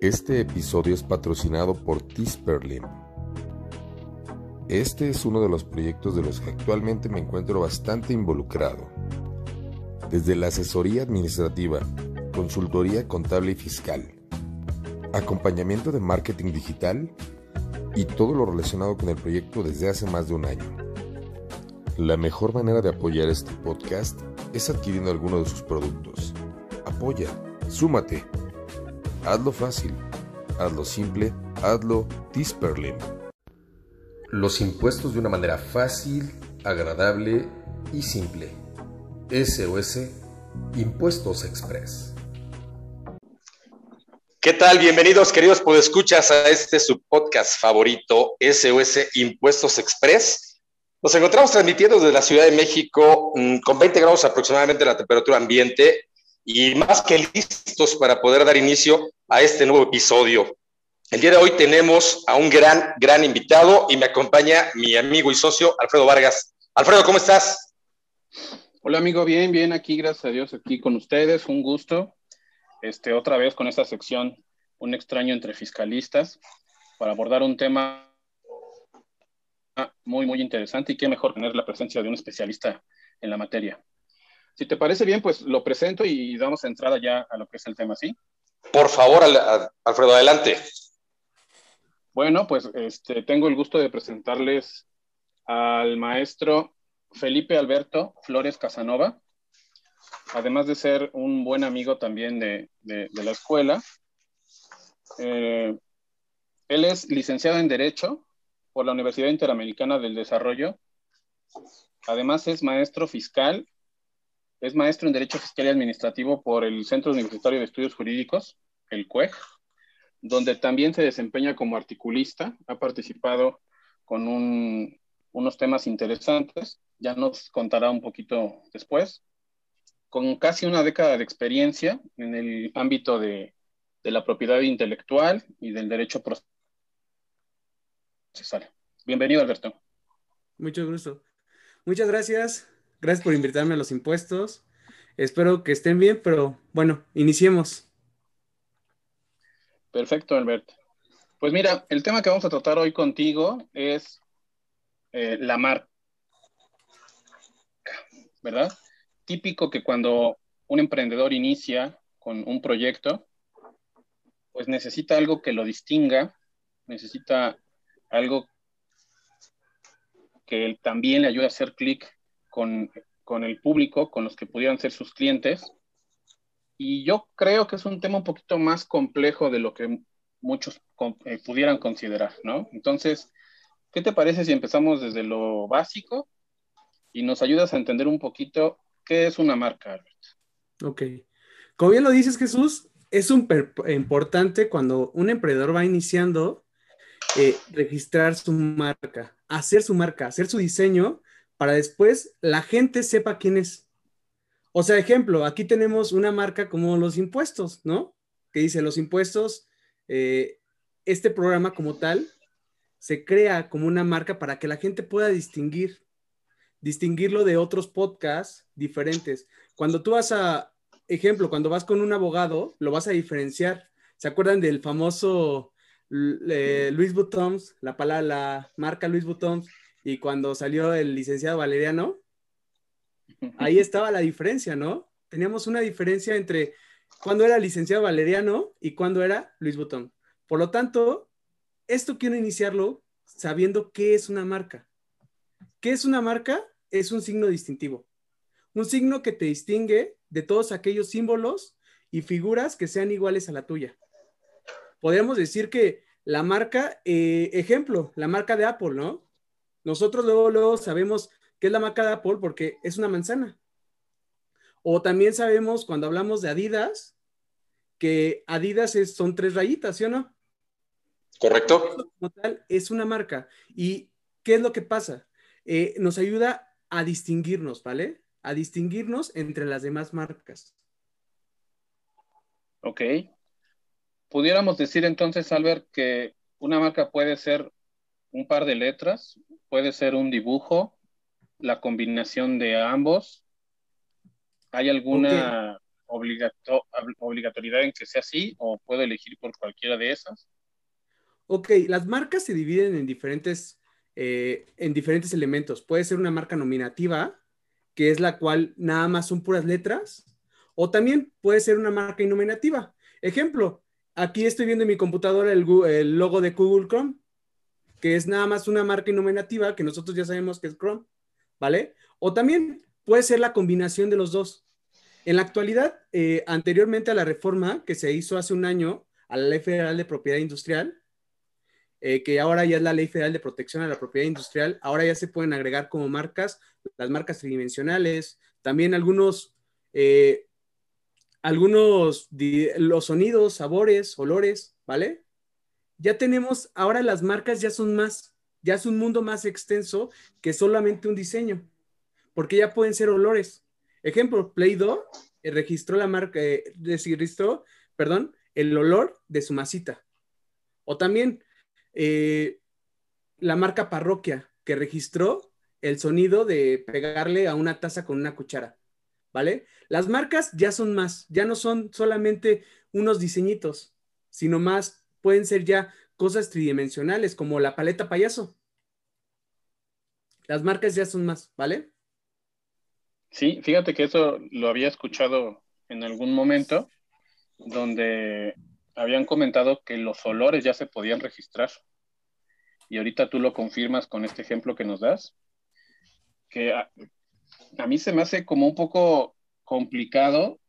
Este episodio es patrocinado por Tisperlim. Este es uno de los proyectos de los que actualmente me encuentro bastante involucrado. Desde la asesoría administrativa, consultoría contable y fiscal, acompañamiento de marketing digital y todo lo relacionado con el proyecto desde hace más de un año. La mejor manera de apoyar este podcast es adquiriendo alguno de sus productos. Apoya, súmate. Hazlo fácil, hazlo simple, hazlo Tisperlim. Los impuestos de una manera fácil, agradable y simple. SOS Impuestos Express. ¿Qué tal? Bienvenidos, queridos podescuchas, a este su podcast favorito, SOS Impuestos Express. Nos encontramos transmitiendo desde la Ciudad de México mm, con 20 grados aproximadamente la temperatura ambiente y más que listos para poder dar inicio a este nuevo episodio. El día de hoy tenemos a un gran, gran invitado y me acompaña mi amigo y socio Alfredo Vargas. Alfredo, ¿cómo estás? Hola amigo, bien, bien, aquí gracias a Dios, aquí con ustedes, un gusto. Este, otra vez con esta sección, un extraño entre fiscalistas, para abordar un tema muy, muy interesante y qué mejor tener la presencia de un especialista en la materia. Si te parece bien, pues lo presento y damos entrada ya a lo que es el tema, ¿sí? Por favor, Alfredo, adelante. Bueno, pues este, tengo el gusto de presentarles al maestro Felipe Alberto Flores Casanova, además de ser un buen amigo también de, la escuela. Eh, él es licenciado en Derecho por la Universidad Interamericana del Desarrollo. Además es maestro fiscal, es maestro en Derecho Fiscal y Administrativo por el Centro Universitario de Estudios Jurídicos, el CUEG, donde también se desempeña como articulista, ha participado con unos temas interesantes, ya nos contará un poquito después, con casi una década de experiencia en el ámbito de, de la propiedad intelectual y del derecho procesal. Bienvenido, Alberto. Mucho gusto. Muchas gracias. Gracias por invitarme a los impuestos. Espero que estén bien, pero bueno, iniciemos. Perfecto, Alberto. Pues mira, el tema que vamos a tratar hoy contigo es eh, la marca, ¿verdad? Típico que cuando un emprendedor inicia con un proyecto, pues necesita algo que lo distinga, necesita algo que también le ayuda a hacer clic con, el público, con los que pudieran ser sus clientes. Y yo creo que es un tema un poquito más complejo de lo que muchos eh, pudieran considerar, ¿no? Entonces, ¿qué te parece si empezamos desde lo básico y nos ayudas a entender un poquito qué es una marca, Albert? Ok. Como bien lo dices, Jesús, es importante cuando un emprendedor va iniciando eh, registrar su marca, hacer su marca, hacer su diseño para después la gente sepa quién es. O sea, ejemplo, aquí tenemos una marca como los impuestos, ¿no? Que dice los impuestos, eh, este programa como tal se crea como una marca para que la gente pueda distinguir, distinguirlo de otros podcasts diferentes. Cuando tú vas a, ejemplo, cuando vas con un abogado, lo vas a diferenciar. ¿Se acuerdan del famoso Luis Vuittons, la palabra, la marca Luis Vuittons, y cuando salió el licenciado Valeriano, ahí estaba la diferencia, ¿no? Teníamos una diferencia entre cuando era licenciado Valeriano y cuando era Luis Vuitton. Por lo tanto, esto quiero iniciarlo sabiendo qué es una marca. ¿Qué es una marca? Es un signo distintivo. Un signo que te distingue de todos aquellos símbolos y figuras que sean iguales a la tuya podríamos decir que la marca, eh, ejemplo, la marca de Apple, ¿no? Nosotros luego, luego sabemos qué es la marca de Apple porque es una manzana. O también sabemos cuando hablamos de Adidas, que Adidas son tres rayitas, ¿sí o no? Correcto. Como tal, es una marca. ¿Y qué es lo que pasa? Eh, nos ayuda a distinguirnos, ¿vale? A distinguirnos entre las demás marcas. Ok. Pudiéramos decir entonces, Albert, que una marca puede ser un par de letras, puede ser un dibujo, la combinación de ambos. ¿Hay alguna obligatoriedad en que sea así o puedo elegir por cualquiera de esas? Ok, las marcas se dividen en diferentes, eh, en diferentes elementos. Puede ser una marca nominativa, que es la cual nada más son puras letras, o también puede ser una marca innominativa. Ejemplo, aquí estoy viendo en mi computadora el, el logo de Google Chrome, que es nada más una marca innominativa que nosotros ya sabemos que es Chrome, ¿vale? O también puede ser la combinación de los dos. En la actualidad, eh, anteriormente a la reforma que se hizo hace un año a la Ley Federal de Propiedad Industrial, eh, que ahora ya es la Ley Federal de Protección a la Propiedad Industrial, ahora ya se pueden agregar como marcas las marcas tridimensionales, también algunos, eh, algunos, los sonidos, sabores, olores, ¿vale? Ya tenemos, ahora las marcas ya son más, ya es un mundo más extenso que solamente un diseño porque ya pueden ser olores. Ejemplo, Play-Doh eh, registró la marca, eh, registró, perdón, el olor de su masita. O también eh, la marca Parroquia, que registró el sonido de pegarle a una taza con una cuchara. ¿Vale? Las marcas ya son más, ya no son solamente unos diseñitos, sino más, pueden ser ya cosas tridimensionales, como la paleta payaso. Las marcas ya son más, ¿vale? Sí, fíjate que eso lo había escuchado en algún momento, donde habían comentado que los olores ya se podían registrar. Y ahorita tú lo confirmas con este ejemplo que nos das, que a, mí se me hace como un poco complicado.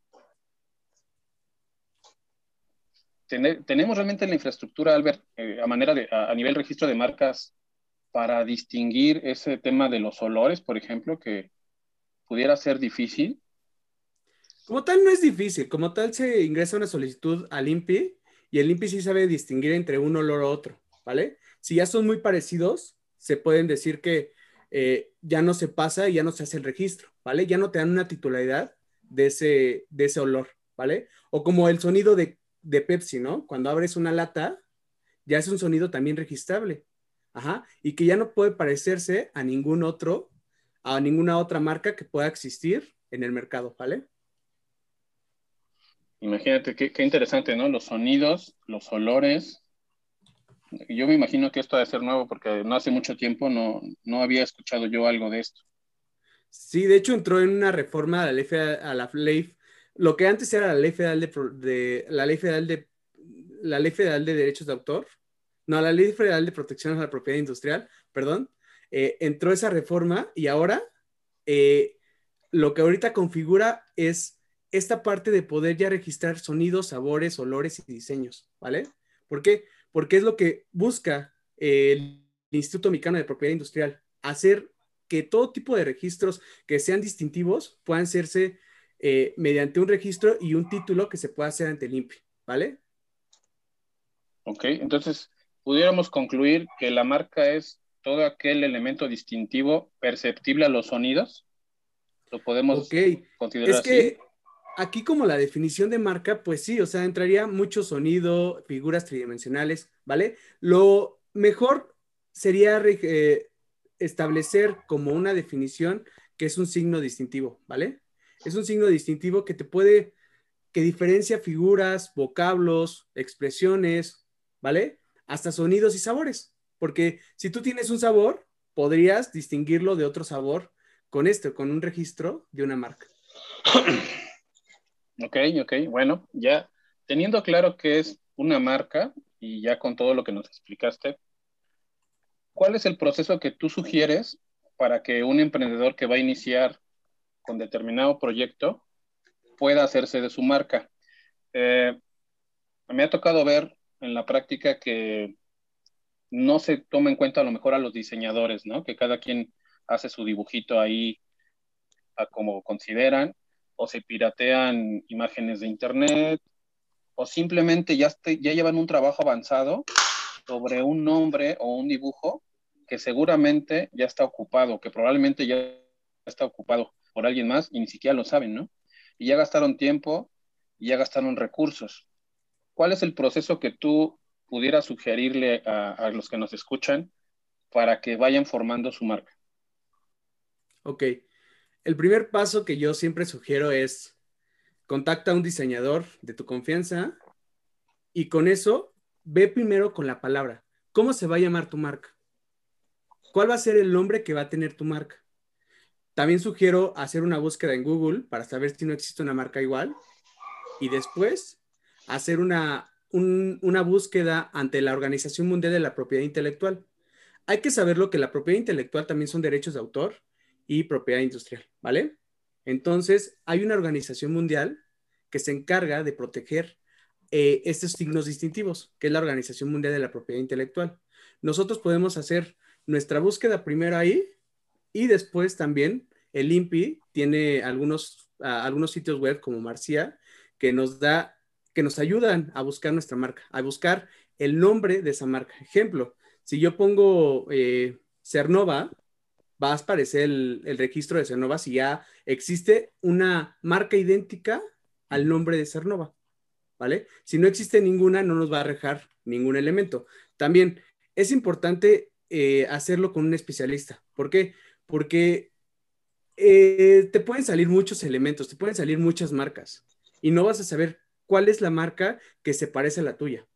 Tenemos realmente la infraestructura, Albert, eh, a manera de, a nivel registro de marcas, para distinguir ese tema de los olores, por ejemplo, que, pudiera ser difícil? Como tal, no es difícil. Como tal, se ingresa una solicitud al INPI y el INPI sí sabe distinguir entre un olor u otro, ¿vale? Si ya son muy parecidos, se pueden decir que eh, ya no se pasa y ya no se hace el registro, ¿vale? Ya no te dan una titularidad de ese, de ese olor, ¿vale? O como el sonido de, de Pepsi, ¿no? Cuando abres una lata, ya es un sonido también registrable. Ajá, y que ya no puede parecerse a ningún otro a ninguna otra marca que pueda existir en el mercado, ¿vale? Imagínate qué, interesante, ¿no? Los sonidos, los olores. Yo me imagino que esto debe ser nuevo porque no hace mucho tiempo no, no había escuchado yo algo de esto. Sí, de hecho entró en una reforma a la ley a la ley, lo que antes era la ley federal de, la ley federal de la ley federal de derechos de autor, no, la ley federal de protección a la propiedad industrial, perdón, eh, entró esa reforma y ahora eh, lo que ahorita configura es esta parte de poder ya registrar sonidos, sabores, olores y diseños, ¿vale? ¿Por qué? Porque es lo que busca el Instituto Mexicano de Propiedad Industrial, hacer que todo tipo de registros que sean distintivos puedan hacerse eh, mediante un registro y un título que se pueda hacer ante el INPI, ¿vale? Ok, entonces pudiéramos concluir que la marca es todo aquel elemento distintivo perceptible a los sonidos? ¿Lo podemos considerar es Que aquí como la definición de marca, pues sí, o sea, entraría mucho sonido, figuras tridimensionales, ¿vale? Lo mejor sería eh, establecer como una definición que es un signo distintivo, ¿vale? Es un signo distintivo que te puede, que diferencia figuras, vocablos, expresiones, ¿vale? Hasta sonidos y sabores. Porque si tú tienes un sabor, podrías distinguirlo de otro sabor con esto, con un registro de una marca. Ok, ok, bueno, ya teniendo claro que es una marca y ya con todo lo que nos explicaste, ¿cuál es el proceso que tú sugieres para que un emprendedor que va a iniciar con determinado proyecto pueda hacerse de su marca? Eh, me ha tocado ver en la práctica que no se toma en cuenta a lo mejor a los diseñadores, ¿no? Que cada quien hace su dibujito ahí a como consideran, o se piratean imágenes de internet, o simplemente ya, ya llevan un trabajo avanzado sobre un nombre o un dibujo que seguramente ya está ocupado, que probablemente ya está ocupado por alguien más y ni siquiera lo saben, ¿no? Y ya gastaron tiempo y ya gastaron recursos. ¿Cuál es el proceso que tú pudiera sugerirle a, los que nos escuchan para que vayan formando su marca? Ok. El primer paso que yo siempre sugiero es contacta a un diseñador de tu confianza y con eso ve primero con la palabra. ¿Cómo se va a llamar tu marca? ¿Cuál va a ser el nombre que va a tener tu marca? También sugiero hacer una búsqueda en Google para saber si no existe una marca igual y después hacer una, una búsqueda ante la Organización Mundial de la Propiedad Intelectual. Hay que saberlo que la propiedad intelectual también son derechos de autor y propiedad industrial, ¿vale? Entonces, hay una organización mundial que se encarga de proteger eh, estos signos distintivos, que es la Organización Mundial de la Propiedad Intelectual. Nosotros podemos hacer nuestra búsqueda primero ahí y después también el INPI tiene algunos, algunos sitios web como Marcia que nos da, que nos ayudan a buscar nuestra marca, a buscar el nombre de esa marca. Ejemplo, si yo pongo eh, Cernova, va a aparecer el, el, registro de Cernova si ya existe una marca idéntica al nombre de Cernova, ¿vale? Si no existe ninguna, no nos va a dejar ningún elemento. También es importante eh, hacerlo con un especialista. ¿Por qué? Eh, te pueden salir muchos elementos, te pueden salir muchas marcas y no vas a saber cuál es la marca que se parece a la tuya.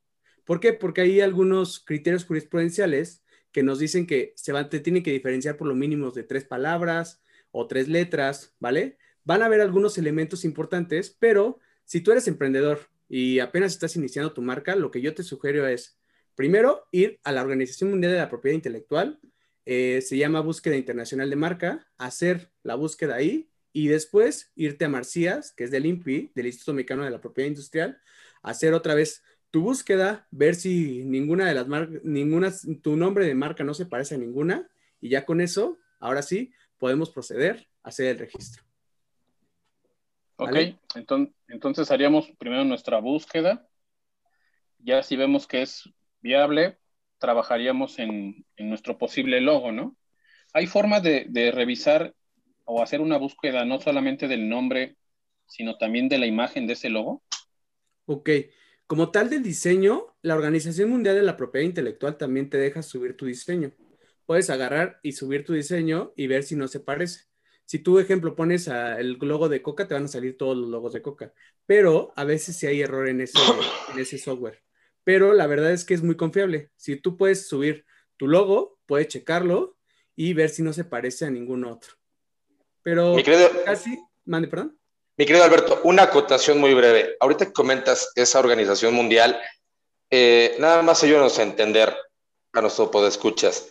¿Por qué? Porque hay algunos criterios jurisprudenciales que nos dicen que se van, te tienen que diferenciar por lo mínimo de tres palabras o tres letras, ¿vale? Van a haber algunos elementos importantes, pero si tú eres emprendedor y apenas estás iniciando tu marca, lo que yo te sugiero es, primero, ir a la Organización Mundial de la Propiedad Intelectual, eh, se llama Búsqueda Internacional de Marca, hacer la búsqueda ahí y después irte a Marcías, que es del INPI, del Instituto Mexicano de la Propiedad Industrial, hacer otra vez tu búsqueda, ver si ninguna de las marcas, ninguna, tu nombre de marca no se parece a ninguna, y ya con eso, ahora sí, podemos proceder a hacer el registro. Ok, entonces, entonces haríamos primero nuestra búsqueda. Ya si vemos que es viable, trabajaríamos en, en nuestro posible logo, ¿no? Hay forma de, revisar o hacer una búsqueda no solamente del nombre, sino también de la imagen de ese logo. Ok, como tal del diseño, la Organización Mundial de la Propiedad Intelectual también te deja subir tu diseño. Puedes agarrar y subir tu diseño y ver si no se parece. Si tú, ejemplo, pones el logo de Coca, te van a salir todos los logos de Coca. Pero a veces sí hay error en ese software. Pero la verdad es que es muy confiable. Si tú puedes subir tu logo, puedes checarlo y ver si no se parece a ningún otro. Pero casi, mande, perdón. Mi querido Alberto, una acotación muy breve. Ahorita que comentas esa organización mundial, eh, nada más ayúdanos a entender a nuestro escuchas.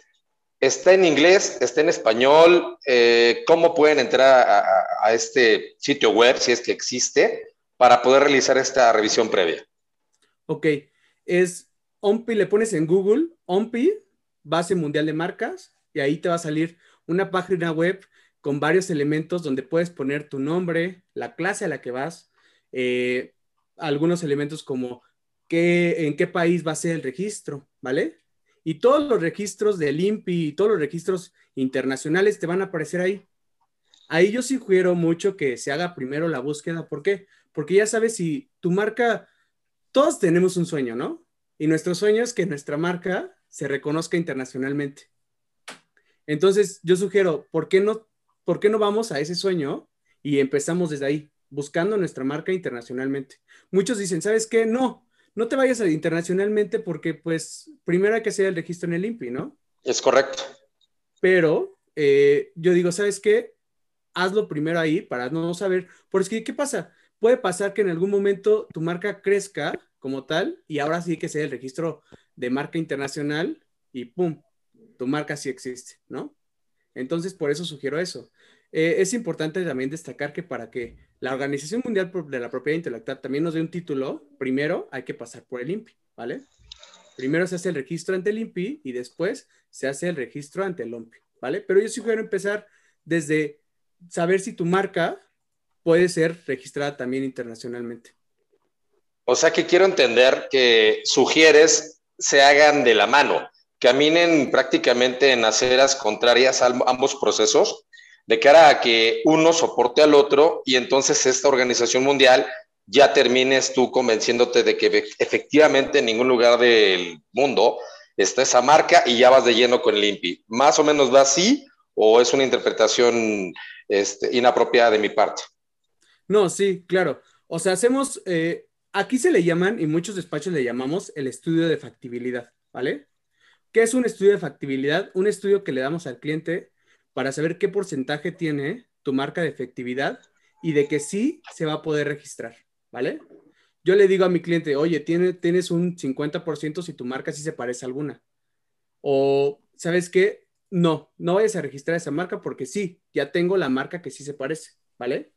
¿Está en inglés? ¿Está en español? Eh, ¿Cómo pueden entrar a, a, a, este sitio web, si es que existe, para poder realizar esta revisión previa? Ok, es OMPI, le pones en Google, OMPI, Base Mundial de Marcas, y ahí te va a salir una página web con varios elementos donde puedes poner tu nombre, la clase a la que vas, eh, algunos elementos como qué, en qué país va a ser el registro, ¿vale? Y todos los registros del INPI y todos los registros internacionales te van a aparecer ahí. Ahí yo sugiero mucho que se haga primero la búsqueda. ¿Por qué? Porque ya sabes si tu marca, todos tenemos un sueño, ¿no? Y nuestro sueño es que nuestra marca se reconozca internacionalmente. Entonces, yo sugiero, ¿por qué no ¿por qué no vamos a ese sueño y empezamos desde ahí, buscando nuestra marca internacionalmente? Muchos dicen, ¿sabes qué? No, no te vayas a internacionalmente porque pues primero hay que hacer el registro en el INPI, ¿no? Es correcto. Pero eh, yo digo, ¿sabes qué? Hazlo primero ahí para no saber, porque ¿qué pasa? Puede pasar que en algún momento tu marca crezca como tal y ahora sí que sea el registro de marca internacional y ¡pum! Tu marca sí existe, ¿no? Entonces, por eso sugiero eso. Eh, es importante también destacar que para que la Organización Mundial de la Propiedad Intelectual también nos dé un título, primero hay que pasar por el INPI, ¿vale? Primero se hace el registro ante el INPI y después se hace el registro ante el OMPI, ¿vale? Pero yo sugiero empezar desde saber si tu marca puede ser registrada también internacionalmente. O sea que quiero entender que sugieres se hagan de la mano caminen prácticamente en aceras contrarias a ambos procesos, de cara a que uno soporte al otro y entonces esta organización mundial ya termines tú convenciéndote de que efectivamente en ningún lugar del mundo está esa marca y ya vas de lleno con el INPI. ¿Más o menos va así o es una interpretación este, inapropiada de mi parte? No, sí, claro. O sea, hacemos, eh, aquí se le llaman, y muchos despachos le llamamos el estudio de factibilidad, ¿vale? ¿Qué es un estudio de factibilidad? Un estudio que le damos al cliente para saber qué porcentaje tiene tu marca de efectividad y de que sí se va a poder registrar, ¿vale? Yo le digo a mi cliente, oye, tienes un 50% si tu marca sí se parece a alguna. O, ¿sabes qué? No, no vayas a registrar esa marca porque sí, ya tengo la marca que sí se parece, ¿vale?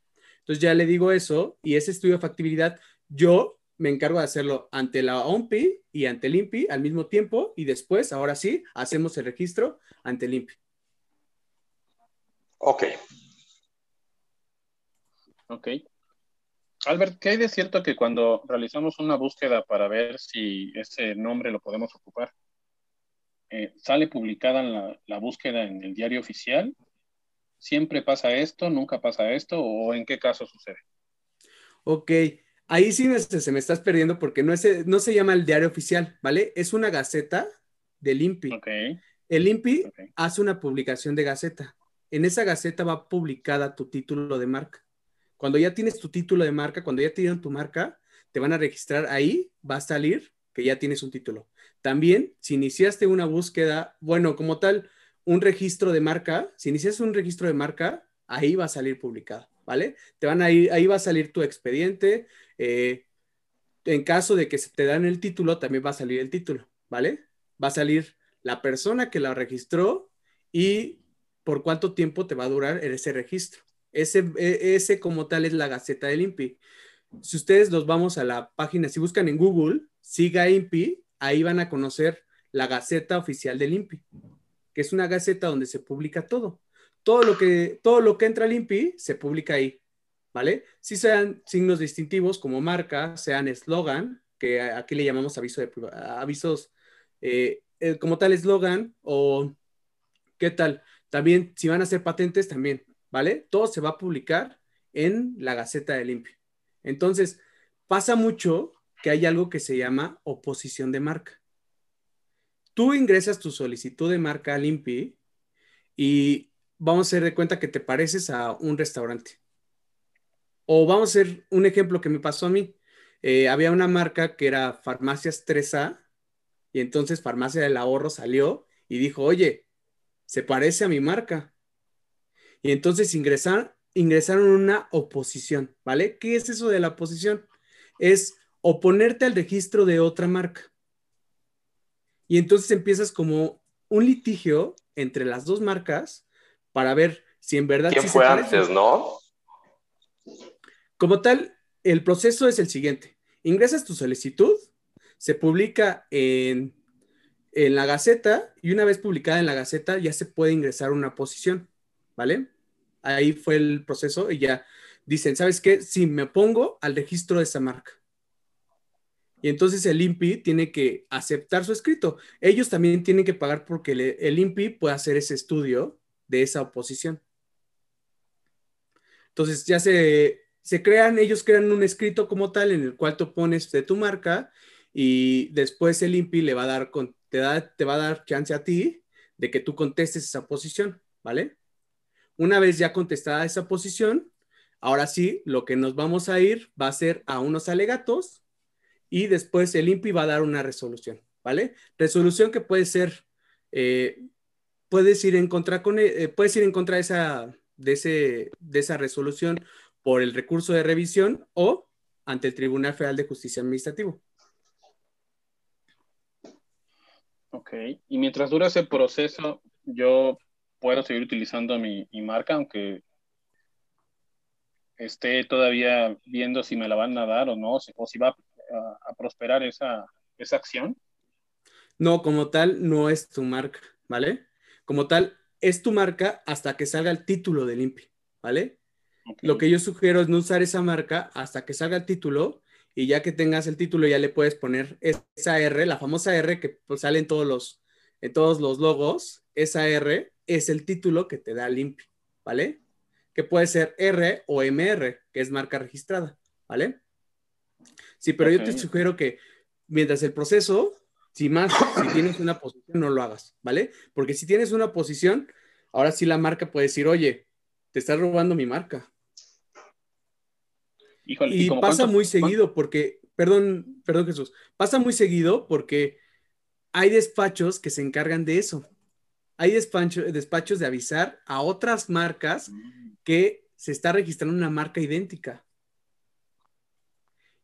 Entonces ya le digo eso y ese estudio de factibilidad, yo me encargo de hacerlo ante la OMPI y ante el INPI al mismo tiempo y después, ahora sí, hacemos el registro ante el INPI. Ok. Ok. Albert, ¿qué hay de cierto que cuando realizamos una búsqueda para ver si ese nombre lo podemos ocupar, eh, sale publicada la, la, búsqueda en el diario oficial? ¿Siempre pasa esto? ¿Nunca pasa esto? ¿O en qué caso sucede? Ok, ahí sí se me estás perdiendo porque no, es, no se llama el diario oficial, ¿vale? Es una gaceta del INPI. Okay. El INPI okay. hace una publicación de gaceta. En esa gaceta va publicada tu título de marca. Cuando ya tienes tu título de marca, cuando ya tienen tu marca, te van a registrar ahí, va a salir que ya tienes un título. También, si iniciaste una búsqueda, bueno, como tal, un registro de marca, si inicias un registro de marca, ahí va a salir publicado, ¿vale? Te van a ir, ahí va a salir tu expediente. Eh, en caso de que se te dan el título, también va a salir el título, ¿vale? Va a salir la persona que la registró y por cuánto tiempo te va a durar ese registro. Ese, e, ese como tal es la Gaceta del INPI. Si ustedes los vamos a la página, si buscan en Google, siga INPI, ahí van a conocer la Gaceta oficial del INPI, que es una gaceta donde se publica todo. Todo lo que, todo lo que entra al INPI se publica ahí, ¿vale? Si sean signos distintivos como marca, sean eslogan, que aquí le llamamos aviso de, avisos eh, como tal eslogan, o qué tal. También, si van a hacer patentes, también ¿vale? Todo se va a publicar en la Gaceta del INPI. Entonces, pasa mucho que hay algo que se llama oposición de marca. Tú ingresas tu solicitud de marca al INPI y vamos a hacer de cuenta que te pareces a un restaurante. O vamos a hacer un ejemplo que me pasó a mí. Eh, había una marca que era Farmacias 3A y entonces Farmacia del Ahorro salió y dijo, oye, se parece a mi marca. Y entonces ingresar, ingresaron una oposición, ¿vale? ¿Qué es eso de la oposición? Es oponerte al registro de otra marca. Y entonces empiezas como un litigio entre las dos marcas para ver si en verdad... ¿Quién fue antes, no? Como tal, el proceso es el siguiente. Ingresas tu solicitud, se publica en, en la Gaceta y una vez publicada en la Gaceta ya se puede ingresar una oposición. ¿vale? Ahí fue el proceso y ya dicen, ¿sabes qué? Si me pongo al registro de esa marca. Y entonces el INPI tiene que aceptar su escrito. Ellos también tienen que pagar porque el INPI puede hacer ese estudio de esa oposición. Entonces ya se, se crean, ellos crean un escrito como tal en el cual tú pones de tu marca y después el INPI le va a dar, te, da, te va a dar chance a ti de que tú contestes esa posición, ¿vale? Una vez ya contestada esa posición, ahora sí, lo que nos vamos a ir va a ser a unos alegatos y después el INPI va a dar una resolución, ¿vale? Resolución que puede ser, eh, puedes ir en contra con, eh, puedes ir en contra de esa, de, ese, de esa resolución por el recurso de revisión o ante el Tribunal Federal de Justicia Administrativo. Ok, y mientras dura ese proceso, yo puedo seguir utilizando mi, marca, aunque esté todavía viendo si me la van a dar o no, o si va a, prosperar esa, esa acción? No, como tal, no es tu marca, ¿vale? Como tal, es tu marca hasta que salga el título del INPI, ¿vale? Lo que yo sugiero es no usar esa marca hasta que salga el título y ya que tengas el título ya le puedes poner esa R, la famosa R que pues, sale en todos los, en todos los logos, esa R es el título que te da limpio, ¿vale? Que puede ser R o MR, que es marca registrada, ¿vale? Sí, pero yo te sugiero que mientras el proceso, si más, si tienes una posición, no lo hagas, ¿vale? Porque si tienes una posición, ahora sí la marca puede decir, oye, te estás robando mi marca. y, pasa muy seguido porque, perdón, perdón Jesús, pasa muy seguido porque hay despachos que se encargan de eso. Hay despachos de avisar a otras marcas mm. que se está registrando una marca idéntica.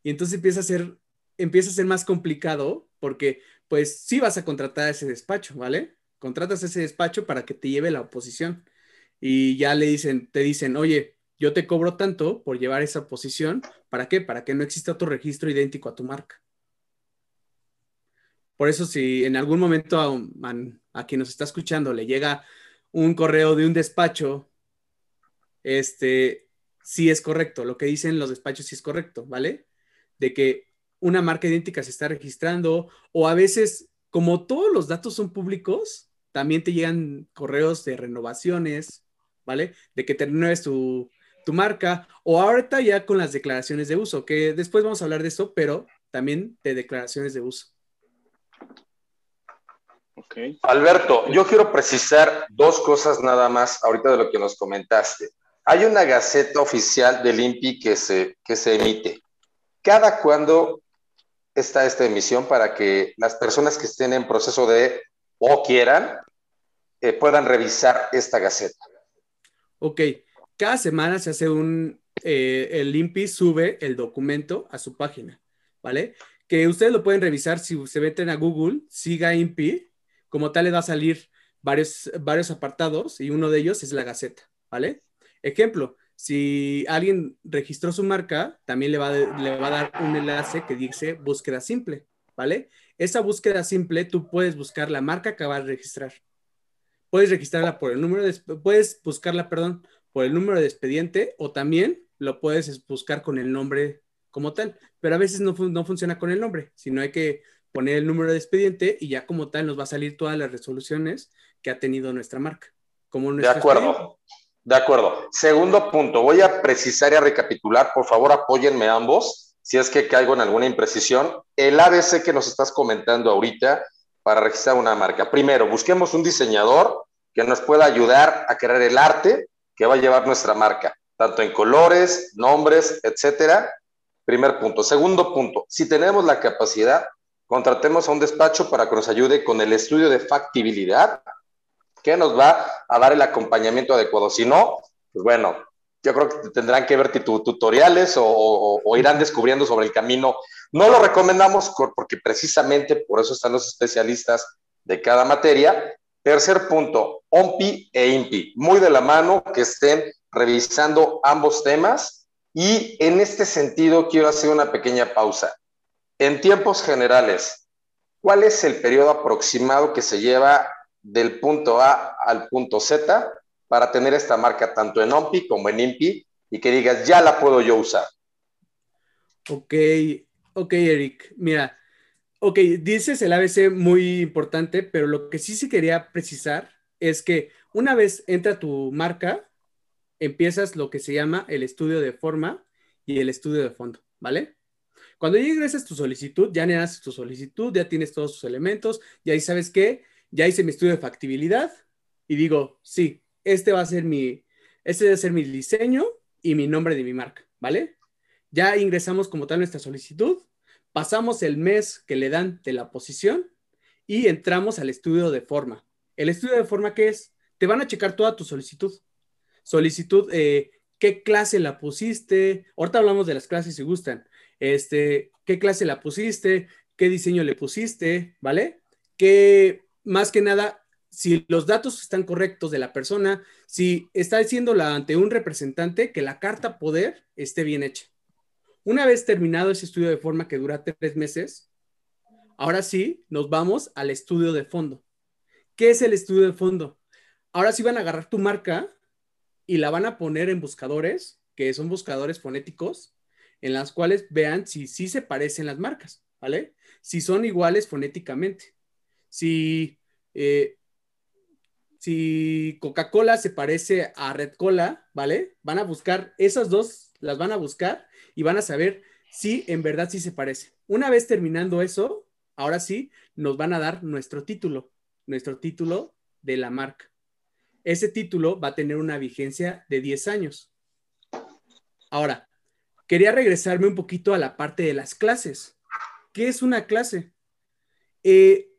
Y entonces empieza a ser, empieza a ser más complicado porque, pues, sí vas a contratar a ese despacho, ¿vale? Contratas a ese despacho para que te lleve la oposición. Y ya le dicen, te dicen, oye, yo te cobro tanto por llevar esa posición. ¿Para qué? Para que no exista otro registro idéntico a tu marca. Por eso, si en algún momento a, quien nos está escuchando le llega un correo de un despacho, este, sí es correcto. Lo que dicen los despachos sí es correcto, ¿vale? De que una marca idéntica se está registrando o a veces, como todos los datos son públicos, también te llegan correos de renovaciones, ¿vale? De que te renueves tu, tu marca o ahorita ya con las declaraciones de uso, que después vamos a hablar de eso, pero también de declaraciones de uso. Alberto, yo quiero precisar dos cosas nada más ahorita de lo que nos comentaste. Hay una gaceta oficial del INPI que se, que se emite. ¿Cada cuándo está esta emisión para que las personas que estén en proceso de o quieran eh, puedan revisar esta gaceta? Ok, cada semana se hace un, eh, el INPI sube el documento a su página, ¿vale? Que ustedes lo pueden revisar si se meten a Google, siga INPI, como tal le va a salir varios, varios apartados y uno de ellos es la Gaceta, ¿vale? Ejemplo, si alguien registró su marca, también le va, le va a dar un enlace que dice búsqueda simple, ¿vale? Esa búsqueda simple, tú puedes buscar la marca que vas a registrar. Puedes registrarla por el número de, puedes buscarla, perdón, por el número de expediente o también lo puedes buscar con el nombre como tal, pero a veces no, no funciona con el nombre, sino hay que poner el número de expediente y ya como tal nos va a salir todas las resoluciones que ha tenido nuestra marca. Como de acuerdo, de acuerdo. Segundo punto, voy a precisar y a recapitular, por favor apóyenme ambos, si es que caigo en alguna imprecisión. El ABC que nos estás comentando ahorita para registrar una marca. Primero, busquemos un diseñador que nos pueda ayudar a crear el arte que va a llevar nuestra marca, tanto en colores, nombres, etcétera. Primer punto. Segundo punto, si tenemos la capacidad, contratemos a un despacho para que nos ayude con el estudio de factibilidad, que nos va a dar el acompañamiento adecuado. Si no, pues bueno, yo creo que tendrán que ver tutoriales o, irán descubriendo sobre el camino. No lo recomendamos porque precisamente por eso están los especialistas de cada materia. Tercer punto, OMPI e INPI, muy de la mano que estén revisando ambos temas. Y en este sentido quiero hacer una pequeña pausa. En tiempos generales, ¿cuál es el periodo aproximado que se lleva del punto A al punto Z para tener esta marca tanto en OMPI como en INPI y que digas, ya la puedo yo usar? Ok, ok, Eric. Mira, ok, dices el ABC muy importante, pero lo que sí se quería precisar es que una vez entra tu marca, empiezas lo que se llama el estudio de forma y el estudio de fondo, ¿vale? Cuando ya ingresas tu solicitud, ya haces tu solicitud, ya tienes todos tus elementos, y ahí sabes qué, ya hice mi estudio de factibilidad y digo, sí, este va a ser mi, este ser mi diseño y mi nombre de mi marca, ¿vale? Ya ingresamos como tal nuestra solicitud, pasamos el mes que le dan de la posición y entramos al estudio de forma. ¿El estudio de forma qué es? Te van a checar toda tu solicitud. Solicitud, eh, qué clase la pusiste. Ahorita hablamos de las clases si gustan este, qué clase la pusiste, qué diseño le pusiste, ¿vale? Que más que nada, si los datos están correctos de la persona, si está haciéndola ante un representante, que la carta poder esté bien hecha. Una vez terminado ese estudio de forma que dura tres meses, ahora sí nos vamos al estudio de fondo. ¿Qué es el estudio de fondo? Ahora sí van a agarrar tu marca y la van a poner en buscadores, que son buscadores fonéticos, en las cuales vean si sí se parecen las marcas, ¿vale? Si son iguales fonéticamente. Si, eh, si Coca-Cola se parece a Red Cola, ¿vale? Van a buscar esas dos, las van a buscar y van a saber si en verdad sí se parece. Una vez terminando eso, ahora sí, nos van a dar nuestro título, nuestro título de la marca. Ese título va a tener una vigencia de 10 años. Ahora, quería regresarme un poquito a la parte de las clases. ¿Qué es una clase? Eh,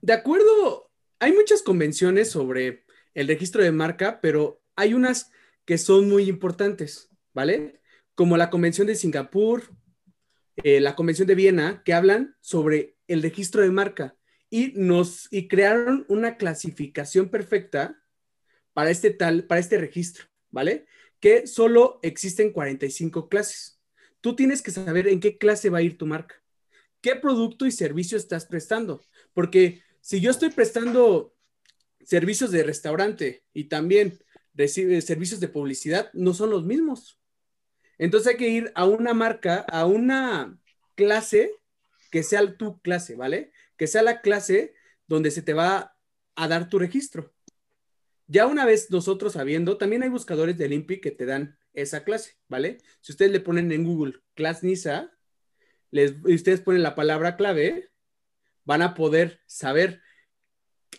de acuerdo, hay muchas convenciones sobre el registro de marca, pero hay unas que son muy importantes, ¿vale? Como la Convención de Singapur, eh, la Convención de Viena, que hablan sobre el registro de marca y nos y crearon una clasificación perfecta para este tal, para este registro, ¿vale? Que solo existen 45 clases. Tú tienes que saber en qué clase va a ir tu marca qué producto y servicio estás prestando. Porque si yo estoy prestando servicios de restaurante y también recibe servicios de publicidad, no son los mismos. Entonces hay que ir a una marca, a una clase que sea tu clase, ¿vale? Que sea la clase donde se te va a dar tu registro. Ya una vez nosotros sabiendo, también hay buscadores del INPI que te dan esa clase, ¿vale? Si ustedes le ponen en Google Class NISA, les, ustedes ponen la palabra clave, van a poder saber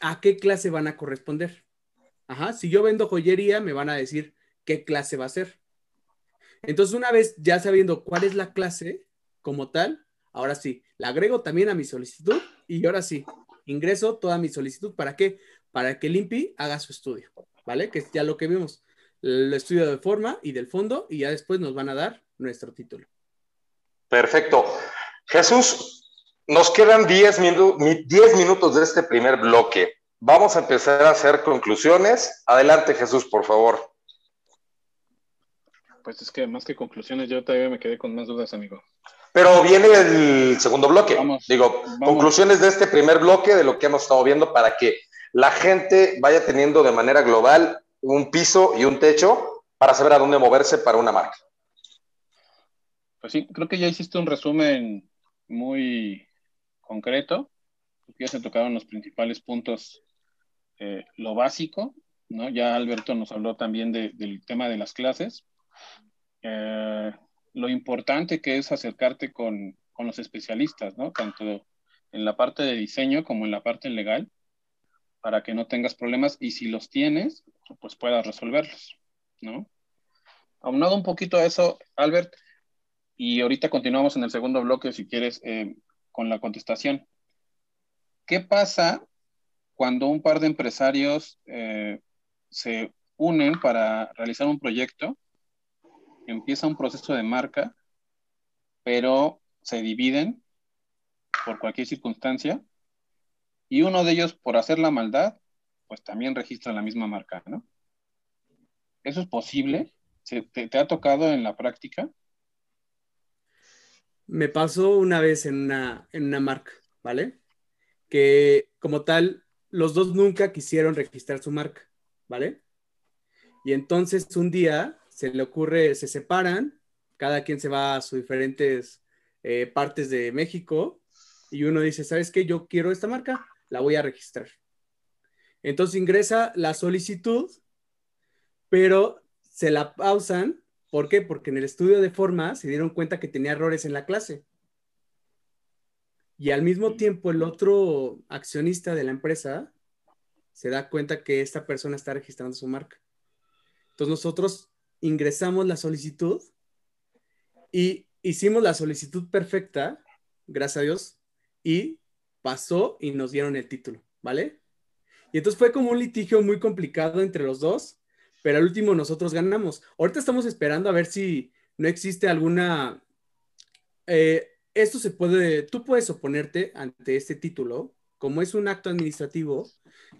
a qué clase van a corresponder. Ajá, si yo vendo joyería, me van a decir qué clase va a ser. Entonces, una vez ya sabiendo cuál es la clase como tal, ahora sí, la agrego también a mi solicitud y ahora sí, ingreso toda mi solicitud. ¿Para qué? Para que el INPI haga su estudio, ¿vale? Que es ya lo que vimos, el estudio de forma y del fondo y ya después nos van a dar nuestro título. Perfecto. Jesús, nos quedan 10 minutos de este primer bloque. Vamos a empezar a hacer conclusiones. Adelante, Jesús, por favor. Pues es que más que conclusiones, yo todavía me quedé con más dudas, amigo. Pero viene el segundo bloque. Digo, conclusiones de este primer bloque de lo que hemos estado viendo para que la gente vaya teniendo de manera global un piso y un techo para saber a dónde moverse para una marca. Pues sí, creo que ya hiciste un resumen muy concreto. Ya se tocaron los principales puntos, eh, lo básico, ¿no? Ya Alberto nos habló también del tema de las clases. Eh, lo importante que es acercarte con, con, los especialistas, ¿no? Tanto en la parte de diseño como en la parte legal, para que no tengas problemas y si los tienes, pues puedas resolverlos, ¿no? Aunado un poquito a eso, Albert, y ahorita continuamos en el segundo bloque, si quieres, eh, con la contestación. ¿Qué pasa cuando un par de empresarios eh, se unen para realizar un proyecto? Empieza un proceso de marca, pero se dividen por cualquier circunstancia y uno de ellos, por hacer la maldad, pues también registra la misma marca, ¿no? ¿Eso es posible? te ha tocado en la práctica? Me pasó una vez en una, en una marca, ¿vale? Que como tal, los dos nunca quisieron registrar su marca, ¿vale? Y entonces un día se le ocurre, se separan, cada quien se va a sus diferentes eh, partes de México y uno dice, ¿sabes qué? Yo quiero esta marca, la voy a registrar. Entonces ingresa la solicitud, pero se la pausan ¿Por qué? Porque en el estudio de forma se dieron cuenta que tenía errores en la clase. Y al mismo tiempo el otro accionista de la empresa se da cuenta que esta persona está registrando su marca. Entonces nosotros ingresamos la solicitud y hicimos la solicitud perfecta, gracias a Dios, y pasó y nos dieron el título, ¿vale? Y entonces fue como un litigio muy complicado entre los dos, pero al último nosotros ganamos. Ahorita estamos esperando a ver si no existe alguna... Eh, esto se puede, tú puedes oponerte ante este título. Como es un acto administrativo,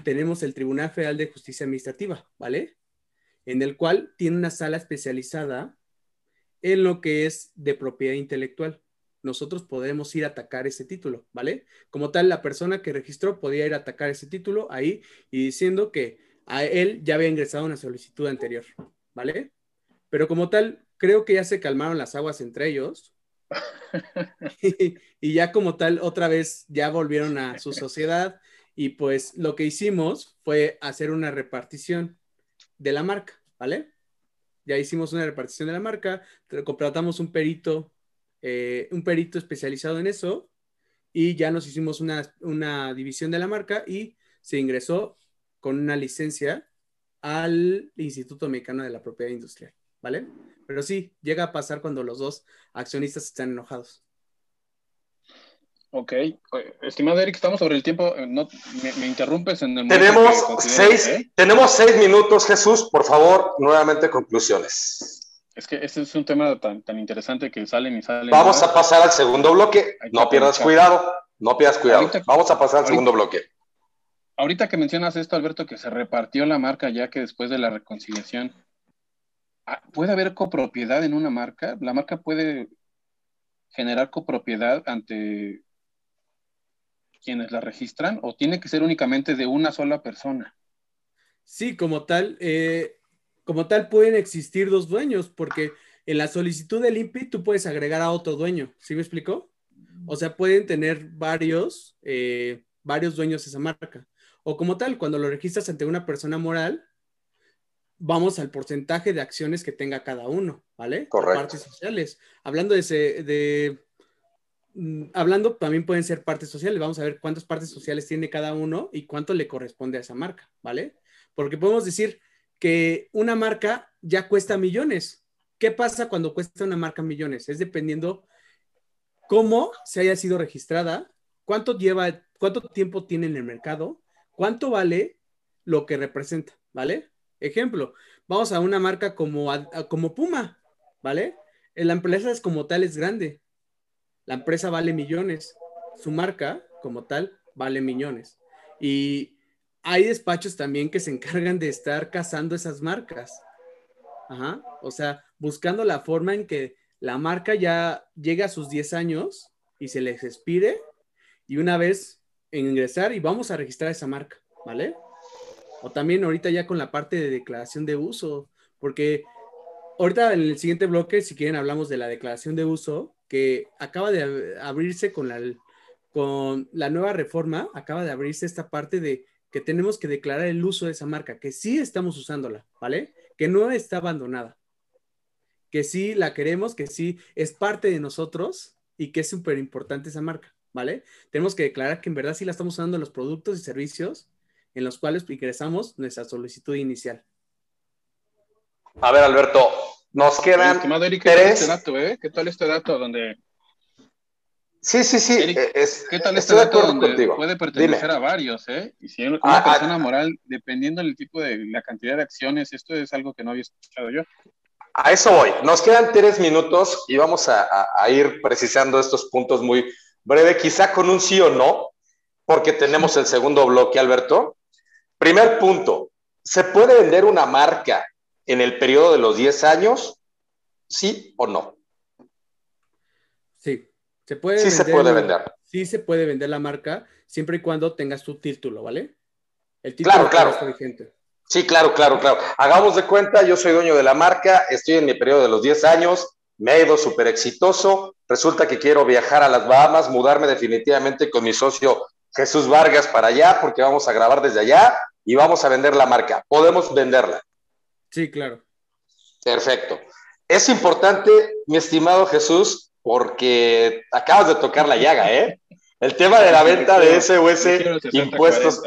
tenemos el Tribunal Federal de Justicia Administrativa, ¿vale? En el cual tiene una sala especializada en lo que es de propiedad intelectual. Nosotros podemos ir a atacar ese título, ¿vale? Como tal, la persona que registró podía ir a atacar ese título ahí y diciendo que a él ya había ingresado una solicitud anterior, ¿vale? Pero como tal, creo que ya se calmaron las aguas entre ellos. y, ya como tal, otra vez ya volvieron a su sociedad y pues lo que hicimos fue hacer una repartición de la marca, ¿vale? Ya hicimos una repartición de la marca, contratamos un perito, eh, un perito especializado en eso y ya nos hicimos una, una división de la marca y se ingresó con una licencia al Instituto Mexicano de la Propiedad Industrial, ¿vale? pero sí, llega a pasar cuando los dos accionistas están enojados. Ok, estimado Eric, estamos sobre el tiempo. Eh, no, me, interrumpes en el tenemos seis, ¿eh? tenemos seis minutos, Jesús. Por favor, nuevamente conclusiones. Es que este es un tema tan, tan interesante que salen y salen. Vamos a pasar al segundo bloque. No pierdas cuidado. No pierdas cuidado. Vamos a pasar al segundo bloque. Ahorita que mencionas esto, Alberto, que se repartió la marca ya que después de la reconciliación, ah, ¿puede haber copropiedad en una marca? ¿La marca puede generar copropiedad ante quienes la registran o tiene que ser únicamente de una sola persona? Sí, como tal, eh, como tal pueden existir dos dueños, porque en la solicitud del INPI tú puedes agregar a otro dueño, ¿sí me explicó? O sea, pueden tener varios, eh, varios dueños esa marca. O como tal, cuando lo registras ante una persona moral, vamos al porcentaje de acciones que tenga cada uno, ¿vale? Correcto. Partes sociales. Hablando de, ese, de Mm, hablando también pueden ser partes sociales. Vamos a ver cuántas partes sociales tiene cada uno y cuánto le corresponde a esa marca, ¿vale? Porque podemos decir que una marca ya cuesta millones. ¿Qué pasa cuando cuesta una marca millones? Es dependiendo cómo se haya sido registrada, cuánto lleva, cuánto tiempo tiene en el mercado, cuánto vale lo que representa, ¿vale? Ejemplo, vamos a una marca como, como Puma, ¿vale? La empresa es como tal es grande, la empresa vale millones, su marca como tal vale millones. Y hay despachos también que se encargan de estar cazando esas marcas. Ajá. O sea, buscando la forma en que la marca ya llegue a sus 10 años y se les expire y una vez ingresar y vamos a registrar esa marca, ¿vale? O también ahorita ya con la parte de declaración de uso, porque ahorita en el siguiente bloque, si quieren, hablamos de la declaración de uso, que acaba de abrirse con la, con la nueva reforma, acaba de abrirse esta parte de que tenemos que declarar el uso de esa marca, que sí estamos usándola, ¿vale? Que no está abandonada, que sí la queremos, que sí es parte de nosotros y que es súper importante esa marca, ¿vale? Tenemos que declarar que en verdad sí la estamos usando en los productos y servicios en los cuales ingresamos nuestra solicitud inicial. A ver, Alberto, nos quedan ¿qué tal este dato, eh? ¿Qué tal este dato donde... Sí, sí, sí. Eh, ¿Qué tal este dato donde puede pertenecer a varios, eh? Y si una ah, ah. persona moral, dependiendo del tipo de la cantidad de acciones, esto es algo que no había escuchado yo. A eso voy. Nos quedan tres minutos y vamos a, a ir precisando estos puntos muy breve, quizá con un sí o no, porque tenemos el segundo bloque, Alberto. Primer punto, ¿se puede vender una marca en el periodo de los 10 años? ¿Sí o no? Sí, se puede sí se puede vender. Sí se puede vender la marca siempre y cuando tengas tu título, ¿vale? El título claro, claro. vigente. Sí, claro, claro, claro. Hagamos de cuenta, yo soy dueño de la marca, estoy en mi periodo de los 10 años, me he ido súper exitoso, resulta que quiero viajar a las Bahamas, mudarme definitivamente con mi socio Jesús Vargas para allá, porque vamos a grabar desde allá y vamos a vender la marca. Podemos venderla. Sí, claro. Perfecto. Es importante, mi estimado Jesús, porque acabas de tocar la llaga, ¿eh? El tema de la venta de SUS impuestos,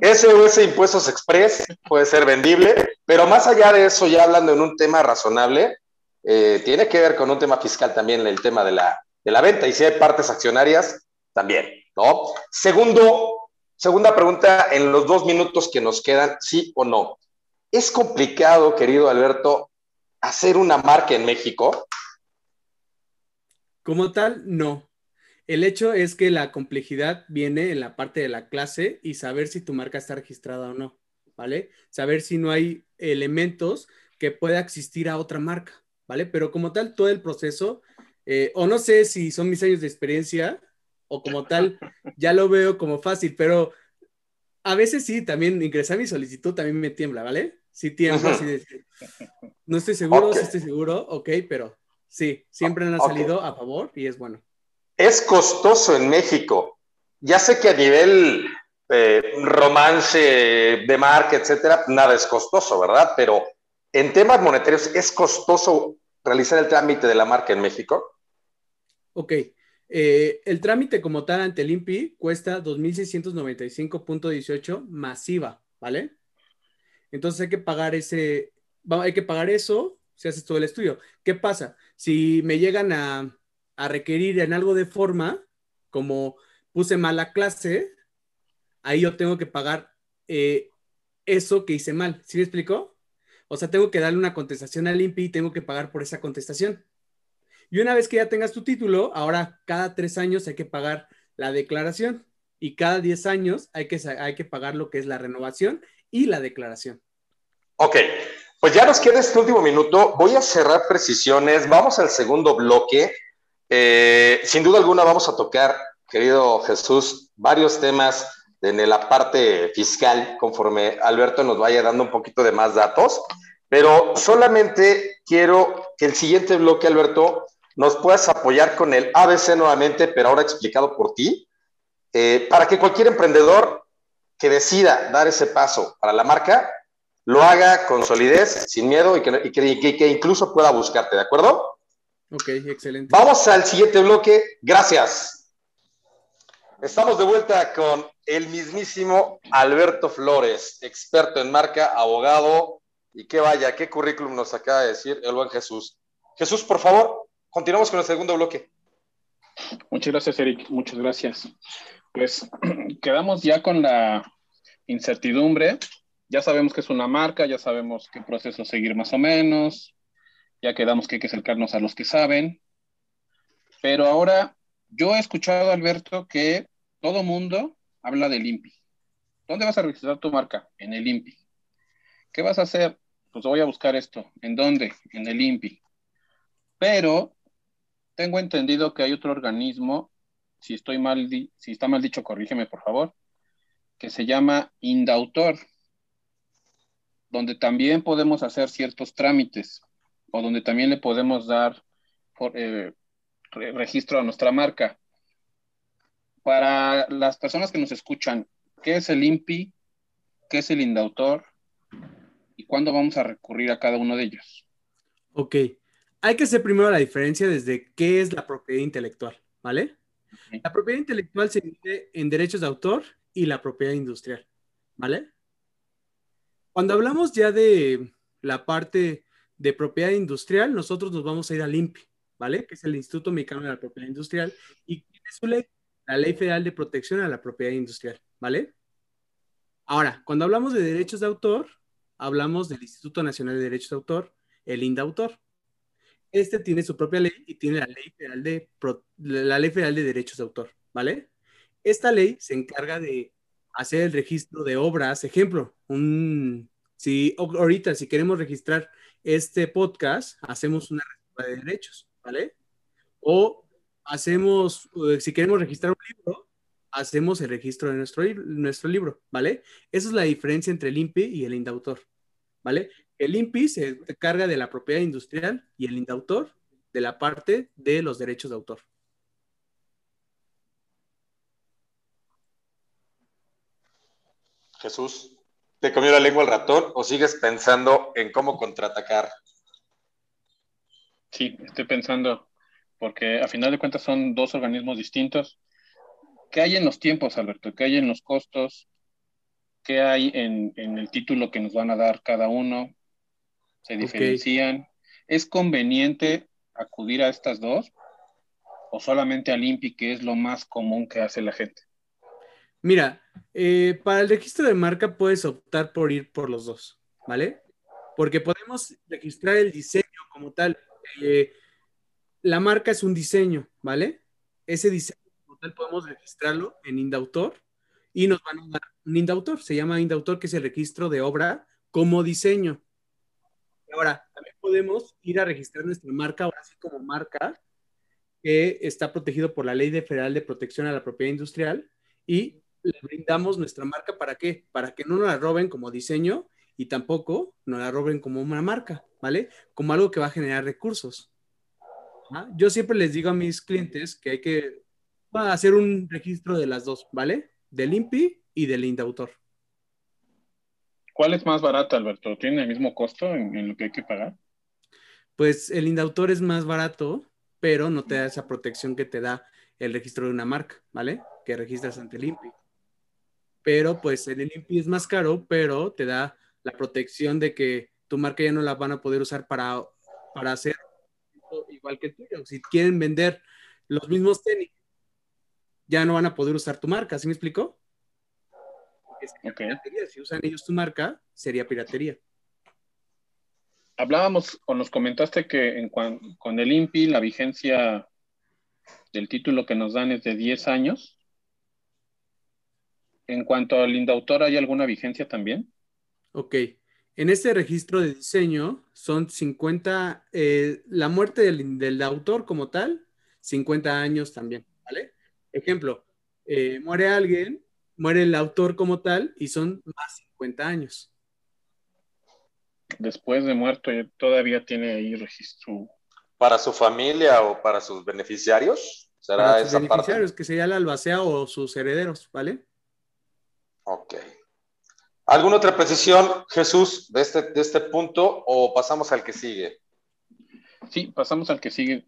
SUS impuestos express puede ser vendible, pero más allá de eso, ya hablando en un tema razonable, eh, tiene que ver con un tema fiscal también, el tema de la, de la venta, y si hay partes accionarias, también, ¿no? Segundo, segunda pregunta, en los dos minutos que nos quedan, sí o no. ¿Es complicado, querido Alberto, hacer una marca en México? Como tal, no. El hecho es que la complejidad viene en la parte de la clase y saber si tu marca está registrada o no, ¿vale? Saber si no hay elementos que pueda existir a otra marca, ¿vale? Pero como tal, todo el proceso, eh, o no sé si son mis años de experiencia, o como tal, ya lo veo como fácil, pero a veces sí, también ingresar mi solicitud también me tiembla, ¿vale? sí tiempo así de no estoy seguro, sí estoy seguro, ok, pero sí, siempre han salido a favor y es bueno. Es costoso en México. Ya sé que a nivel eh, romance de marca, etcétera, nada es costoso, ¿verdad? Pero en temas monetarios, ¿es costoso realizar el trámite de la marca en México? Ok. Eh, el trámite como tal ante el INPI cuesta 2.695.18 masiva, ¿vale? Entonces hay que pagar ese, hay que pagar eso si haces todo el estudio. ¿Qué pasa? Si me llegan a, requerir en algo de forma, como puse mala clase, ahí yo tengo que pagar eh, eso que hice mal. ¿Sí me explicó? O sea, tengo que darle una contestación al INPI y tengo que pagar por esa contestación. Y una vez que ya tengas tu título, ahora cada tres años hay que pagar la declaración y cada diez años hay que, hay que pagar lo que es la renovación y la declaración. Ok, pues ya nos queda este último minuto. Voy a cerrar precisiones. Vamos al segundo bloque. Eh, sin duda alguna vamos a tocar, querido Jesús, varios temas en la parte fiscal conforme Alberto nos vaya dando un poquito de más datos. Pero solamente quiero que el siguiente bloque, Alberto, nos puedas apoyar con el ABC nuevamente, pero ahora explicado por ti, eh, para que cualquier emprendedor que decida dar ese paso para la marca lo haga con solidez, sin miedo y que, incluso pueda buscarte, ¿de acuerdo? Ok, excelente. Vamos al siguiente bloque. Gracias. Estamos de vuelta con el mismísimo Alberto Flores, experto en marca, abogado, y qué vaya, qué currículum nos acaba de decir el buen Jesús. Jesús, por favor, continuamos con el segundo bloque. Muchas gracias, Eric. Muchas gracias. Pues quedamos ya con la incertidumbre ya sabemos que es una marca, ya sabemos qué proceso seguir más o menos, ya quedamos que hay que acercarnos a los que saben, pero ahora yo he escuchado, Alberto, que todo mundo habla del INPI. ¿Dónde vas a registrar tu marca? En el INPI. ¿Qué vas a hacer? Pues voy a buscar esto. ¿En dónde? En el INPI. Pero tengo entendido que hay otro organismo, si estoy mal, si está mal dicho, corrígeme por favor, que se llama Indautor donde también podemos hacer ciertos trámites o donde también le podemos dar eh, registro a nuestra marca. Para las personas que nos escuchan, ¿qué es el INPI? ¿Qué es el INDAUTOR? ¿Y cuándo vamos a recurrir a cada uno de ellos? Ok. Hay que hacer primero la diferencia desde qué es la propiedad intelectual, ¿vale? La propiedad intelectual se divide en derechos de autor y la propiedad industrial, ¿vale? Cuando hablamos ya de la parte de propiedad industrial, nosotros nos vamos a ir al INPI, ¿vale? Que es el Instituto Mexicano de la Propiedad Industrial y tiene su ley, la Ley Federal de Protección a la Propiedad Industrial, ¿vale? Ahora, cuando hablamos de derechos de autor, hablamos del Instituto Nacional de Derechos de Autor, el INDAUTOR. Este tiene su propia ley y tiene la Ley Federal de, la ley Federal de Derechos de Autor, ¿vale? Esta ley se encarga de hacer el registro de obras. Ejemplo, un, si ahorita si queremos registrar este podcast, hacemos una reserva de derechos, ¿vale? O hacemos, eh, si queremos registrar un libro, hacemos el registro de nuestro, nuestro libro, ¿vale? Esa es la diferencia entre el INPI y el indautor, ¿vale? El INPI se carga de la propiedad industrial y el indautor de la parte de los derechos de autor. Jesús, ¿te comió la lengua el ratón o sigues pensando en cómo contraatacar? Sí, estoy pensando, porque a final de cuentas son dos organismos distintos. ¿Qué hay en los tiempos, Alberto? ¿Qué hay en los costos? ¿Qué hay en, el título que nos van a dar cada uno? ¿Se diferencian? ¿Es conveniente acudir a estas dos? ¿O solamente al INPI, que es lo más común que hace la gente? Mira, eh, para el registro de marca puedes optar por ir por los dos, ¿vale? Porque podemos registrar el diseño como tal. Eh, la marca es un diseño, ¿vale? Ese diseño podemos registrarlo en Indautor y nos van a dar un Indautor, se llama Indautor, que es el registro de obra como diseño. Ahora, también podemos ir a registrar nuestra marca, ahora sí como marca, que está protegido por la Ley Federal de Protección a la Propiedad Industrial y le brindamos nuestra marca para qué? Para que no nos la roben como diseño y tampoco nos la roben como una marca, ¿vale? Como algo que va a generar recursos. Yo siempre les digo a mis clientes que hay que hacer un registro de las dos, ¿vale? Del INPI y del INDAUTOR. ¿Cuál es más barato, Alberto? ¿Tiene el mismo costo en, en lo que hay que pagar? Pues el INDAUTOR es más barato, pero no te da esa protección que te da el registro de una marca, ¿vale? Que registras ante el INPI pero pues el INPI es más caro, pero te da la protección de que tu marca ya no la van a poder usar para para hacer igual que el tuyo. Si quieren vender los mismos tenis, ya no van a poder usar tu marca, ¿sí me explicó? Si usan ellos tu marca, sería piratería. Hablábamos o nos comentaste que en con el INPI la vigencia del título que nos dan es de 10 años. En cuanto al indautor, ¿hay alguna vigencia también? Ok. En este registro de diseño son 50, eh, la muerte del, autor como tal, 50 años también, ¿vale? Ejemplo, eh, muere alguien, muere el autor como tal y son más 50 años. Después de muerto todavía tiene ahí registro. ¿Para su familia o para sus beneficiarios? ¿Será para sus beneficiarios, que sería la albacea o sus herederos, ¿vale? Ok. ¿Alguna otra precisión, Jesús, de este, de este punto o pasamos al que sigue? Sí, pasamos al que sigue.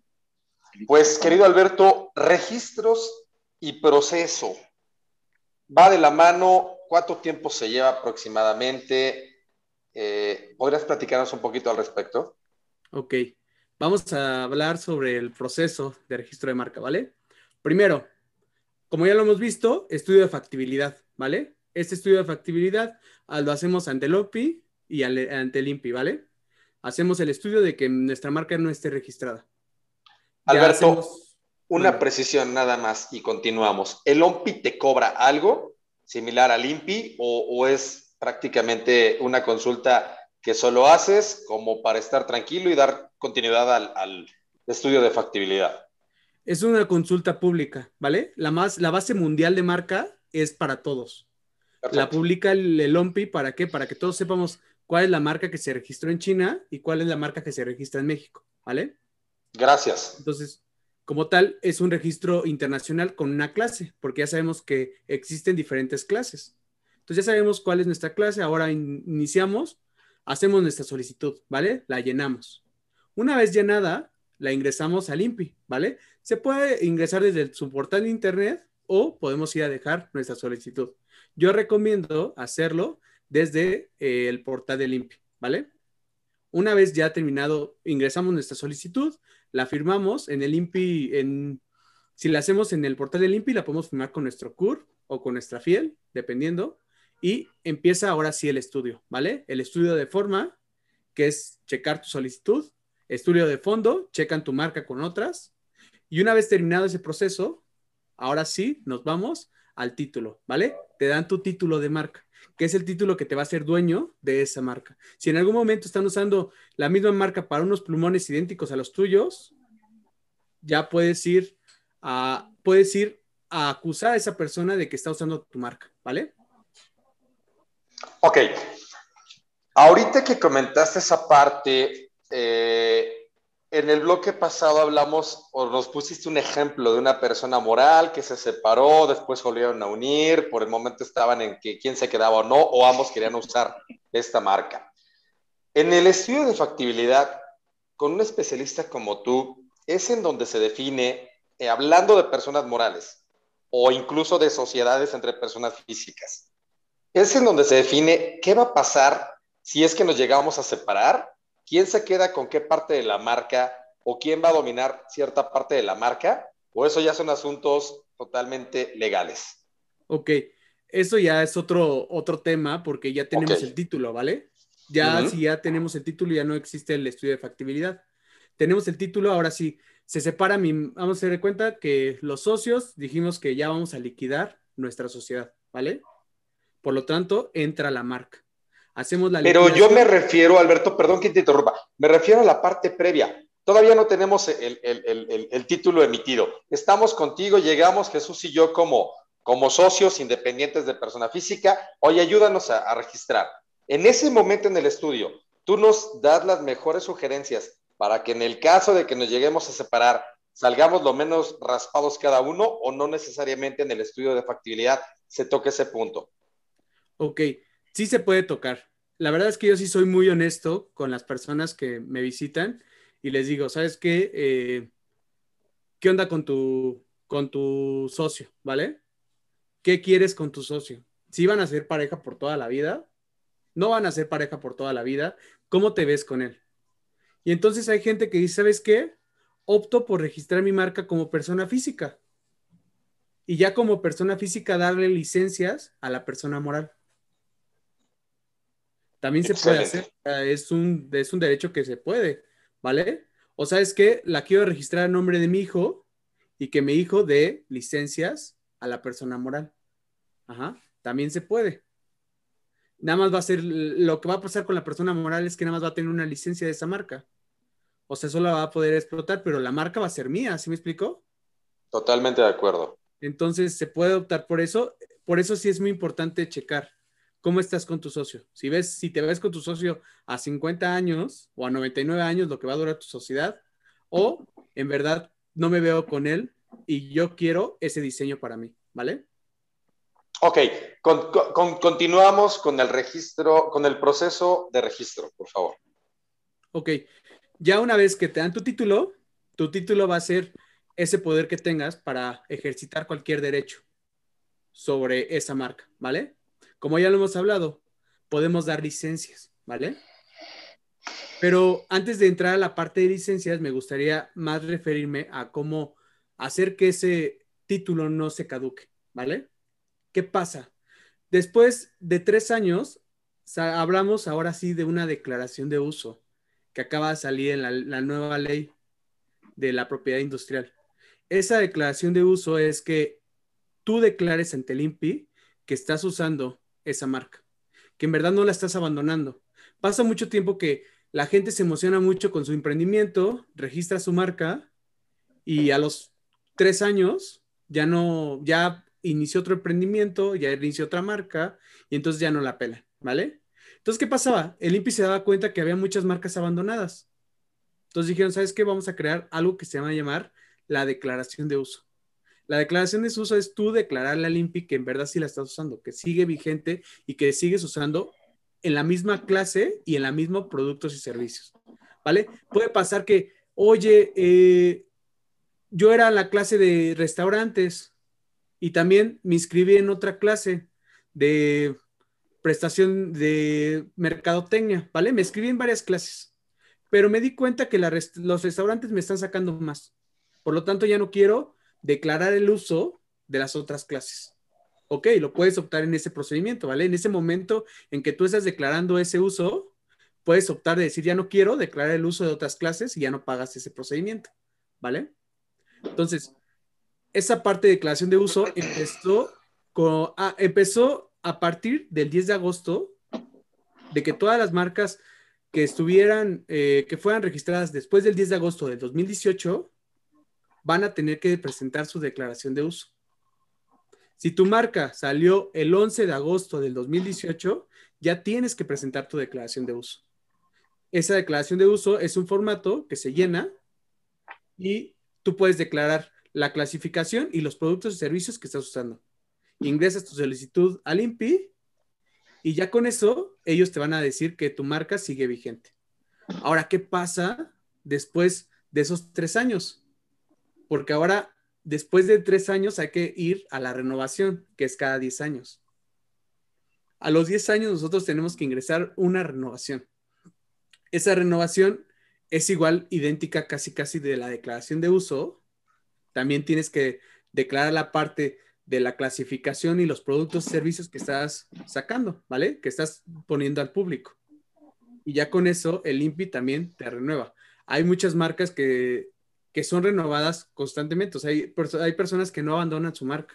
Pues, querido Alberto, registros y proceso. Va de la mano, ¿cuánto tiempo se lleva aproximadamente? Eh, ¿Podrías platicarnos un poquito al respecto? Ok, vamos a hablar sobre el proceso de registro de marca, ¿vale? Primero, como ya lo hemos visto, estudio de factibilidad, ¿vale? Este estudio de factibilidad ah, lo hacemos ante el OPI y ante el INPI, ¿vale? Hacemos el estudio de que nuestra marca no esté registrada. Alberto, una precisión nada más y continuamos. ¿El OMPI te cobra algo similar al INPI o, es prácticamente una consulta que solo haces como para estar tranquilo y dar continuidad al, estudio de factibilidad? Es una consulta pública, ¿vale? La, más, la base mundial de marca es para todos. La publica el, OMPI, ¿para qué? Para que todos sepamos cuál es la marca que se registró en China y cuál es la marca que se registra en México, ¿vale? Gracias. Entonces, como tal, es un registro internacional con una clase, porque ya sabemos que existen diferentes clases. Entonces ya sabemos cuál es nuestra clase, ahora iniciamos, hacemos nuestra solicitud, ¿vale? La llenamos. Una vez llenada, la ingresamos al INPI, ¿vale? Se puede ingresar desde su portal de internet o podemos ir a dejar nuestra solicitud. Yo recomiendo hacerlo desde eh, el portal del INPI, ¿vale? Una vez ya terminado, ingresamos nuestra solicitud, la firmamos en el INPI, en, si la hacemos en el portal del INPI, la podemos firmar con nuestro CUR o con nuestra FIEL, dependiendo, y empieza ahora sí el estudio, ¿vale? El estudio de forma, que es checar tu solicitud, estudio de fondo, checan tu marca con otras, y una vez terminado ese proceso, ahora sí nos vamos al título, ¿vale? Te dan tu título de marca, que es el título que te va a hacer dueño de esa marca. Si en algún momento están usando la misma marca para unos plumones idénticos a los tuyos, ya puedes ir a, puedes ir a acusar a esa persona de que está usando tu marca, ¿vale? Ok. Ahorita que comentaste esa parte, eh, en el bloque pasado hablamos o nos pusiste un ejemplo de una persona moral que se separó, después volvieron a unir, por el momento estaban en que quién se quedaba o no, o ambos querían usar esta marca. En el estudio de factibilidad, con un especialista como tú, es en donde se define, eh, hablando de personas morales o incluso de sociedades entre personas físicas, es en donde se define qué va a pasar si es que nos llegamos a separar quién se queda con qué parte de la marca o quién va a dominar cierta parte de la marca, o eso ya son asuntos totalmente legales. Ok, eso ya es otro, otro tema porque ya tenemos el título, ¿vale? Ya si ya tenemos el título, ya no existe el estudio de factibilidad. Tenemos el título, ahora sí, se separa mi, vamos a tener cuenta que los socios dijimos que ya vamos a liquidar nuestra sociedad, ¿vale? Por lo tanto, entra la marca hacemos la Pero yo me refiero, Alberto, perdón que te interrumpa, me refiero a la parte previa. Todavía no tenemos el, título emitido. Estamos contigo, llegamos Jesús y yo como, como socios independientes de persona física. Oye, ayúdanos a, a registrar. En ese momento en el estudio, tú nos das las mejores sugerencias para que en el caso de que nos lleguemos a separar, salgamos lo menos raspados cada uno o no necesariamente en el estudio de factibilidad se toque ese punto. Ok, sí se puede tocar. La verdad es que yo sí soy muy honesto con las personas que me visitan y les digo, ¿sabes qué? Eh, ¿Qué onda con tu, con tu socio? ¿Vale? ¿Qué quieres con tu socio? Si van a ser pareja por toda la vida, no van a ser pareja por toda la vida, ¿cómo te ves con él? Y entonces hay gente que dice, ¿sabes qué? Opto por registrar mi marca como persona física. Y ya como persona física darle licencias a la persona moral. También se puede hacer. Es un, es un derecho que se puede, ¿vale? O sea, es que la quiero registrar a nombre de mi hijo y que mi hijo dé licencias a la persona moral. Ajá, también se puede. Nada más va a ser, lo que va a pasar con la persona moral es que nada más va a tener una licencia de esa marca. O sea, solo la va a poder explotar, pero la marca va a ser mía, ¿sí me explicó? Totalmente de acuerdo. Entonces, se puede optar por eso. Por eso sí es muy importante checar cómo estás con tu socio. Si ves, si te ves con tu socio a 50 años o a 99 años, lo que va a durar tu sociedad, o en verdad no me veo con él y yo quiero ese diseño para mí, ¿vale? Ok, continuamos con el registro, con el proceso de registro, por favor. Ok, ya una vez que te dan tu título, tu título va a ser ese poder que tengas para ejercitar cualquier derecho sobre esa marca, ¿vale? Como ya lo hemos hablado, podemos dar licencias, ¿vale? Pero antes de entrar a la parte de licencias, me gustaría más referirme a cómo hacer que ese título no se caduque, ¿vale? ¿Qué pasa? Después de tres años, hablamos ahora sí de una declaración de uso que acaba de salir en la, nueva ley de la propiedad industrial. Esa declaración de uso es que tú declares ante el INPI que estás usando esa marca, que en verdad no la estás abandonando. Pasa mucho tiempo que la gente se emociona mucho con su emprendimiento, registra su marca y a los tres años ya no, ya inició otro emprendimiento, ya inició otra marca y entonces ya no la pela, ¿vale? Entonces, ¿qué pasaba? El INPI se daba cuenta que había muchas marcas abandonadas. Entonces dijeron, ¿sabes qué? Vamos a crear algo que se llama llamar la declaración de uso. La declaración de uso es tú declararle al INPI que en verdad sí la estás usando, que sigue vigente y que sigues usando en la misma clase y en la misma productos y servicios. ¿Vale? Puede pasar que, oye, eh, yo era la clase de restaurantes y también me inscribí en otra clase de prestación de mercadotecnia, ¿vale? Me inscribí en varias clases, pero me di cuenta que los restaurantes me están sacando más. Por lo tanto, ya no quiero declarar el uso de las otras clases. Ok, lo puedes optar en ese procedimiento, ¿vale? En ese momento en que tú estás declarando ese uso, puedes optar de decir, ya no quiero declarar el uso de otras clases y ya no pagas ese procedimiento, ¿vale? Entonces, esa parte de declaración de uso empezó, ah, empezó a partir del 10 de agosto de que todas las marcas que estuvieran, eh, que fueran registradas después del 10 de agosto del 2018, van a tener que presentar su declaración de uso. Si tu marca salió el 11 de agosto del 2018, ya tienes que presentar tu declaración de uso. Esa declaración de uso es un formato que se llena y tú puedes declarar la clasificación y los productos y servicios que estás usando. Ingresas tu solicitud al INPI y ya con eso ellos te van a decir que tu marca sigue vigente. Ahora, ¿qué pasa después de esos tres años? Porque ahora, después de tres años, hay que ir a la renovación, que es cada diez años. A los diez años nosotros tenemos que ingresar una renovación. Esa renovación es igual, idéntica casi casi de la declaración de uso. También tienes que declarar la parte de la clasificación y los productos y servicios que estás sacando, ¿vale? Que estás poniendo al público. Y ya con eso el INPI también te renueva. Hay muchas marcas que, son renovadas constantemente. O sea, hay, hay personas que no abandonan su marca.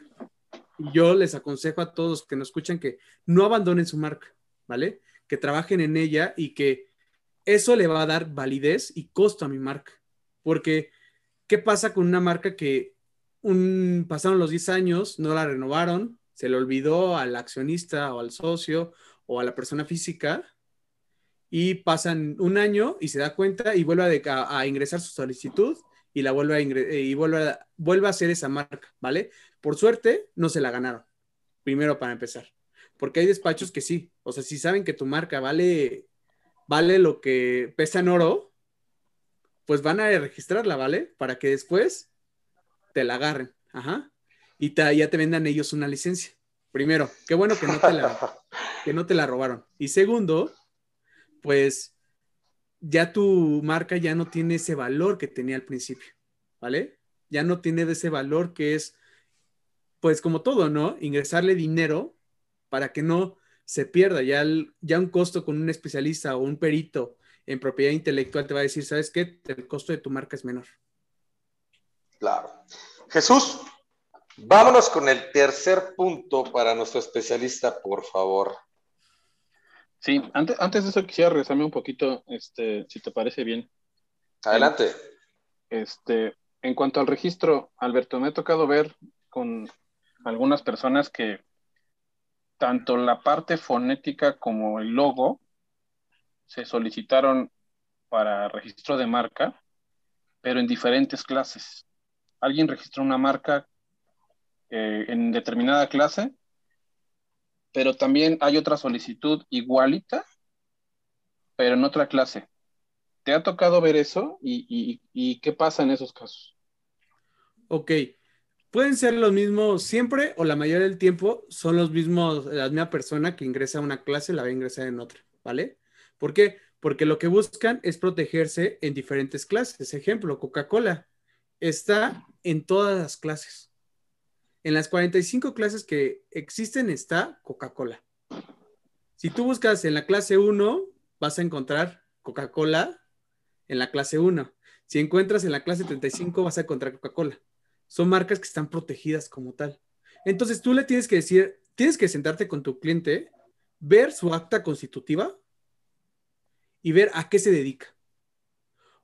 Yo les aconsejo a todos que nos escuchan que no abandonen su marca, ¿vale? Que trabajen en ella y que eso le va a dar validez y costo a mi marca. Porque, ¿qué pasa con una marca que pasaron los 10 años, no la renovaron, se le olvidó al accionista o al socio o a la persona física y pasan un año y se da cuenta y vuelve a, ingresar su solicitud y la vuelve a, y vuelve a, vuelve a hacer esa marca, ¿vale? Por suerte, no se la ganaron, primero para empezar. Porque hay despachos que sí, o sea, si saben que tu marca vale vale lo que pesa en oro, pues van a registrarla, ¿vale? Para que después te la agarren. Ajá. Y ya te vendan ellos una licencia. Primero, qué bueno que no te la, que no te la robaron. Y segundo, pues ya tu marca ya no tiene ese valor que tenía al principio, ¿vale? Ya no tiene ese valor que es, pues como todo, ¿no? Ingresarle dinero para que no se pierda. Ya, ya un costo con un especialista o un perito en propiedad intelectual te va a decir, ¿sabes qué? El costo de tu marca es menor. Claro. Jesús, vámonos con el tercer punto para nuestro especialista, por favor. Sí, antes, antes de eso quisiera regresarme un poquito, este, si te parece bien. Adelante. Este, en cuanto al registro, Alberto, me ha tocado ver con algunas personas que tanto la parte fonética como el logo se solicitaron para registro de marca, pero en diferentes clases. Alguien registró una marca eh, en determinada clase pero también hay otra solicitud igualita, pero en otra clase. ¿Te ha tocado ver eso? ¿Y, qué pasa en esos casos? Ok. Pueden ser los mismos siempre o la mayoría del tiempo son los mismos, la misma persona que ingresa a una clase la va a ingresar en otra, ¿vale? ¿Por qué? Porque lo que buscan es protegerse en diferentes clases. Ejemplo, Coca-Cola está en todas las clases. En las 45 clases que existen está Coca-Cola. Si tú buscas en la clase 1, vas a encontrar Coca-Cola en la clase 1. Si encuentras en la clase 35, vas a encontrar Coca-Cola. Son marcas que están protegidas como tal. Entonces tú le tienes que decir, tienes que sentarte con tu cliente, ver su acta constitutiva y ver a qué se dedica.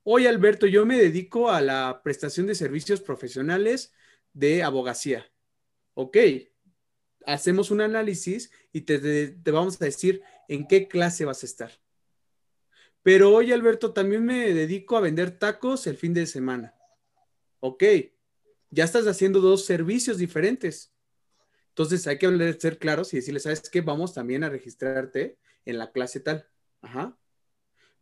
Hoy, Alberto, yo me dedico a la prestación de servicios profesionales de abogacía ok, hacemos un análisis y te, vamos a decir en qué clase vas a estar. Pero hoy, Alberto, también me dedico a vender tacos el fin de semana. Ok, ya estás haciendo dos servicios diferentes. Entonces hay que ser claros y decirle, ¿sabes qué? Vamos también a registrarte en la clase tal. Ajá.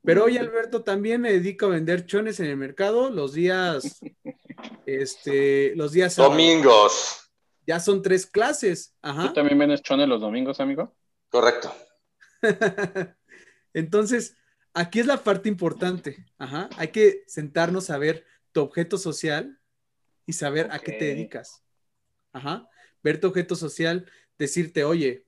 Pero hoy, Alberto, también me dedico a vender chones en el mercado los días, este, los días. Domingos ya son tres clases. Ajá. ¿Tú también vienes chones los domingos, amigo? Correcto. Entonces, aquí es la parte importante. Ajá. Hay que sentarnos a ver tu objeto social y saber a qué te dedicas. Ajá. Ver tu objeto social, decirte, oye,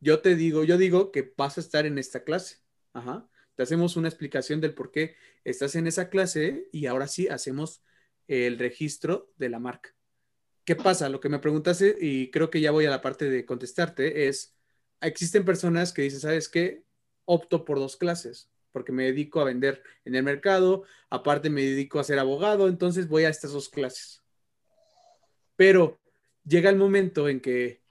yo te digo, yo digo que vas a estar en esta clase. Ajá. Te hacemos una explicación del por qué estás en esa clase y ahora sí hacemos el registro de la marca. ¿Qué pasa? Lo que me preguntaste, y creo que ya voy a la parte de contestarte, es, existen personas que dicen, ¿sabes qué? Opto por dos clases, porque me dedico a vender en el mercado, aparte me dedico a ser abogado, entonces voy a estas dos clases. Pero llega el momento en que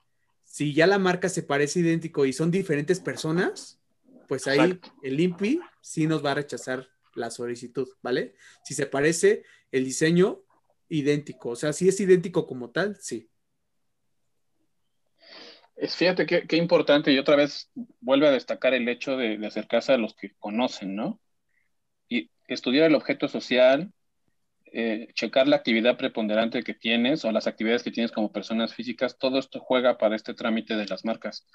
si ya la marca se parece idéntico y son diferentes personas, pues ahí el INPI sí nos va a rechazar la solicitud, ¿vale? Si se parece el diseño, idéntico. O sea, si es idéntico como tal, sí. Es, fíjate qué, importante, y otra vez vuelve a destacar el hecho de, acercarse a los que conocen, ¿no? Y estudiar el objeto social, eh, checar la actividad preponderante que tienes o las actividades que tienes como personas físicas, todo esto juega para este trámite de las marcas.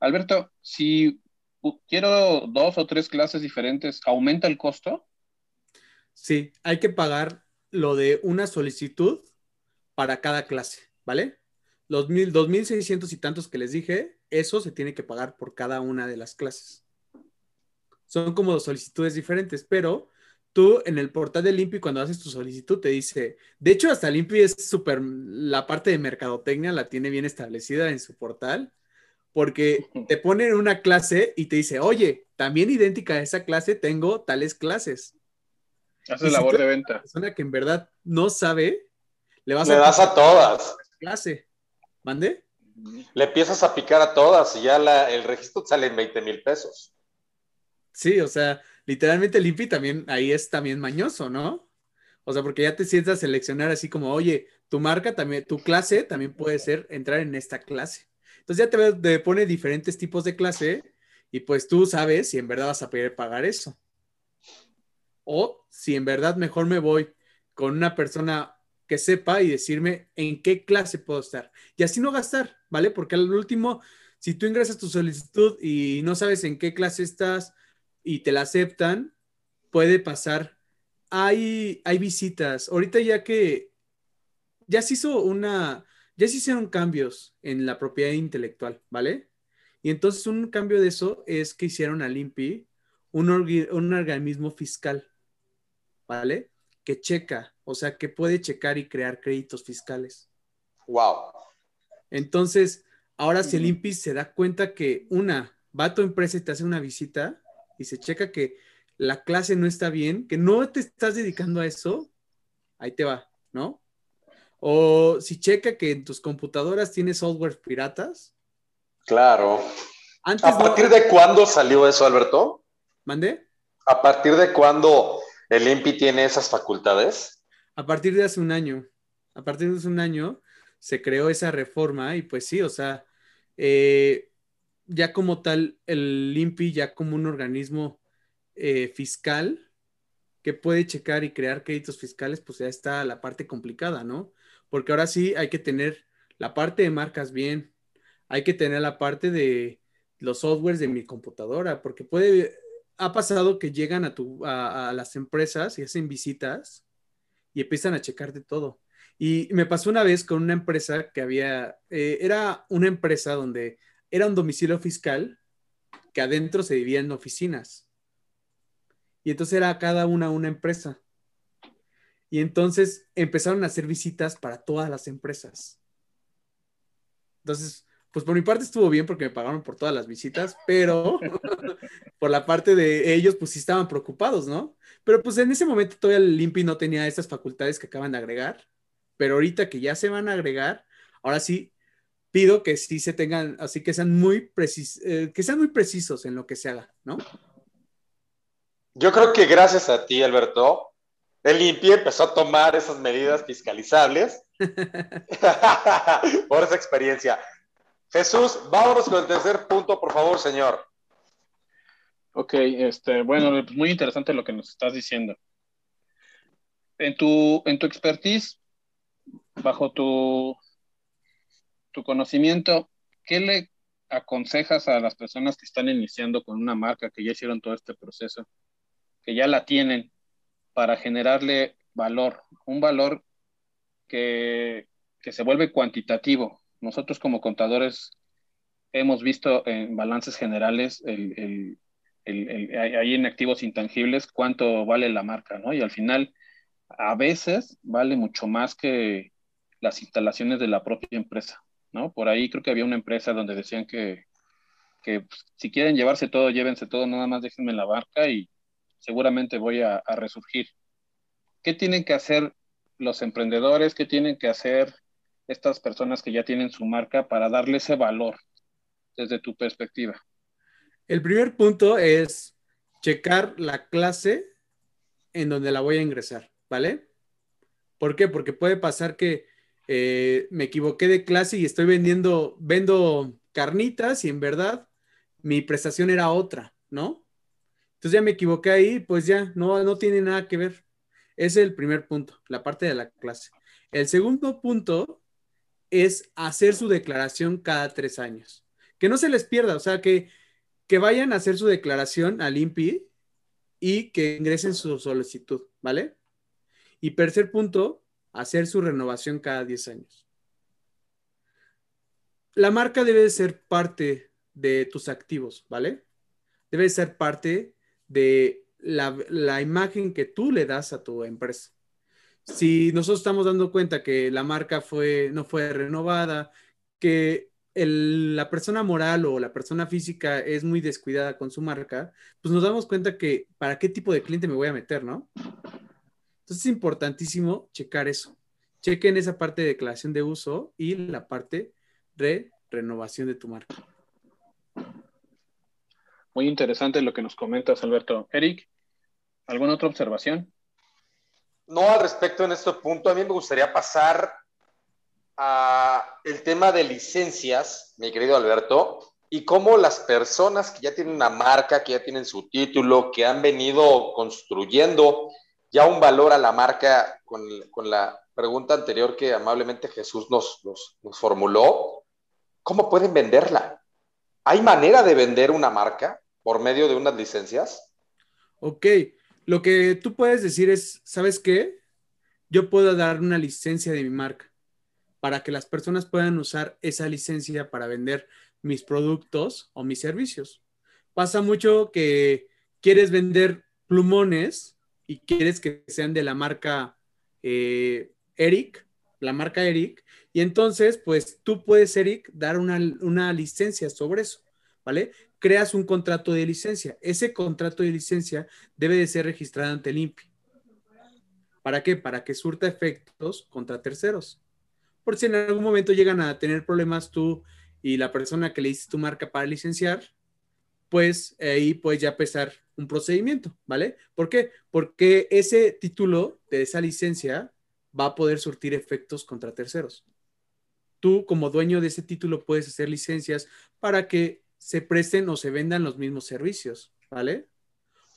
Alberto, si quiero dos o tres clases diferentes, ¿aumenta el costo? Sí, hay que pagar lo de una solicitud para cada clase, ¿vale? Los mil, 2.600 y tantos que les dije, eso se tiene que pagar por cada una de las clases. Son como solicitudes diferentes, pero tú en el portal de Limpi, cuando haces tu solicitud, te dice, de hecho, hasta Limpi es súper, la parte de mercadotecnia la tiene bien establecida en su portal, porque te ponen una clase y te dice, oye, también idéntica a esa clase, tengo tales clases. Haces labor de venta. persona que en verdad no sabe, le vas le das a todas. Clase. ¿Mande? Le empiezas a picar a todas y ya el registro sale en 20 mil pesos. Sí, o sea, literalmente Limpi también ahí es también mañoso, ¿no? O sea, porque ya te sientas a seleccionar así como, oye, tu marca también, tu clase también puede ser entrar en esta clase. Entonces ya te, te pone diferentes tipos de clase y pues tú sabes si en verdad vas a poder pagar eso o si en verdad mejor me voy con una persona que sepa y decirme en qué clase puedo estar. Y así no gastar, ¿vale? Porque al último, si tú ingresas tu solicitud y no sabes en qué clase estás y te la aceptan, puede pasar. Hay, hay visitas. Ahorita ya que ya se hizo una, ya se hicieron cambios en la propiedad intelectual, ¿vale? Y entonces un cambio de eso es que hicieron al INPI un, un organismo fiscal, ¿vale? Que checa, o sea, que puede checar y crear créditos fiscales. Wow. Entonces, ahora si el INPI se da cuenta que una, va a tu empresa y te hace una visita y se checa que la clase no está bien, que no te estás dedicando a eso, ahí te va, ¿no? O si checa que en tus computadoras tienes software piratas. Claro. ¿A partir de cuándo salió eso, Alberto? ¿Mandé? ¿A partir de cuándo el INPI tiene esas facultades? A partir de hace un año. A partir de hace un año se creó esa reforma y pues sí, o sea, eh, ya como tal, el INPI ya como un organismo eh, fiscal que puede checar y crear créditos fiscales, pues ya está la parte complicada, ¿no? Porque ahora sí hay que tener la parte de marcas bien, hay que tener la parte de los softwares de mi computadora, porque puede, ha pasado que llegan a, tu, a, las empresas y hacen visitas y empiezan a checar de todo. Y me pasó una vez con una empresa que había, eh, era una empresa donde era un domicilio fiscal que adentro se dividía en oficinas. Y entonces era cada una una empresa. Y entonces empezaron a hacer visitas para todas las empresas. Entonces, pues por mi parte estuvo bien porque me pagaron por todas las visitas, pero por la parte de ellos, pues sí estaban preocupados, ¿no? Pero pues en ese momento todavía el Limpi no tenía esas facultades que acaban de agregar, pero ahorita que ya se van a agregar, ahora sí pido que sí se tengan, así que sean muy precisos, eh, que sean muy precisos en lo que se haga, ¿no? Yo creo que gracias a ti, Alberto, el INPI empezó a tomar esas medidas fiscalizables por esa experiencia. Jesús, vámonos con el tercer punto, por favor, señor. Ok, este, bueno, pues muy interesante lo que nos estás diciendo. En tu, en tu expertise, bajo tu, tu conocimiento, ¿qué le aconsejas a las personas que están iniciando con una marca, que ya hicieron todo este proceso, que ya la tienen, para generarle valor, un valor que, se vuelve cuantitativo. Nosotros como contadores hemos visto en balances generales ahí en activos intangibles cuánto vale la marca, ¿no? Y al final, a veces vale mucho más que las instalaciones de la propia empresa, ¿no? Por ahí creo que había una empresa donde decían que, que pues, si quieren llevarse todo, llévense todo, nada más déjenme la marca y, seguramente voy a, resurgir. ¿Qué tienen que hacer los emprendedores? ¿Qué tienen que hacer estas personas que ya tienen su marca para darle ese valor desde tu perspectiva? El primer punto es checar la clase en donde la voy a ingresar, ¿vale? ¿Por qué? Porque puede pasar que eh, me equivoqué de clase y estoy vendiendo, vendo carnitas y en verdad mi prestación era otra, ¿no? Entonces ya me equivoqué ahí, pues ya no, no tiene nada que ver. Ese es el primer punto, la parte de la clase. El segundo punto es hacer su declaración cada tres años. Que no se les pierda, o sea, que, que vayan a hacer su declaración al INPI y que ingresen su solicitud, ¿vale? Y tercer punto, hacer su renovación cada 10 años. La marca debe ser parte de tus activos, ¿vale? Debe ser parte de la, imagen que tú le das a tu empresa. Si nosotros estamos dando cuenta que la marca fue, no fue renovada, que la persona moral o la persona física es muy descuidada con su marca, pues nos damos cuenta que para qué tipo de cliente me voy a meter, ¿no? Entonces es importantísimo checar eso. Chequen esa parte de declaración de uso y la parte de renovación de tu marca. Muy interesante lo que nos comentas, Alberto. Eric, ¿alguna otra observación? No, al respecto en este punto, a mí me gustaría pasar a el tema de licencias, mi querido Alberto, y cómo las personas que ya tienen una marca, que ya tienen su título, que han venido construyendo ya un valor a la marca con, la pregunta anterior que amablemente Jesús nos, nos formuló, ¿cómo pueden venderla? ¿Hay manera de vender una marca? por medio de unas licencias? Ok, Lo que tú puedes decir es, ¿sabes qué? Yo puedo dar una licencia de mi marca para que las personas puedan usar esa licencia para vender mis productos o mis servicios. Pasa mucho que quieres vender plumones y quieres que sean de la marca eh, Eric, la marca Eric, y entonces, pues tú puedes, Eric, dar una, una licencia sobre eso, ¿vale? Creas un contrato de licencia. Ese contrato de licencia debe de ser registrado ante el INPI. ¿Para qué? Para que surta efectos contra terceros. Por si en algún momento llegan a tener problemas tú y la persona que le hiciste tu marca para licenciar, pues ahí puedes ya empezar un procedimiento, ¿vale? ¿Por qué? Porque ese título de esa licencia va a poder surtir efectos contra terceros. Tú como dueño de ese título puedes hacer licencias para que se presten o se vendan los mismos servicios, ¿vale?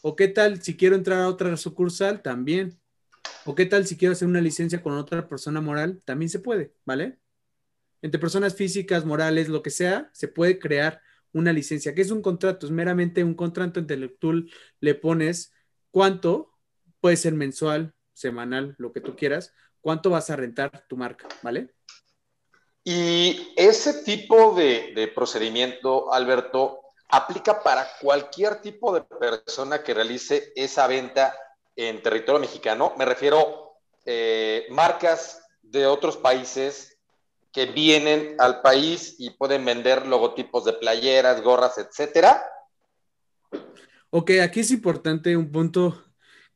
¿O qué tal si quiero entrar a otra sucursal? También. ¿O qué tal si quiero hacer una licencia con otra persona moral? También se puede, ¿vale? Entre personas físicas, morales, lo que sea, se puede crear una licencia. que es un contrato? Es meramente un contrato intelectual. Le pones cuánto, puede ser mensual, semanal, lo que tú quieras, cuánto vas a rentar tu marca, ¿vale? Y ese tipo de, procedimiento, Alberto, aplica para cualquier tipo de persona que realice esa venta en territorio mexicano. Me refiero eh, marcas de otros países que vienen al país y pueden vender logotipos de playeras, gorras, etcétera. Ok, aquí es importante un punto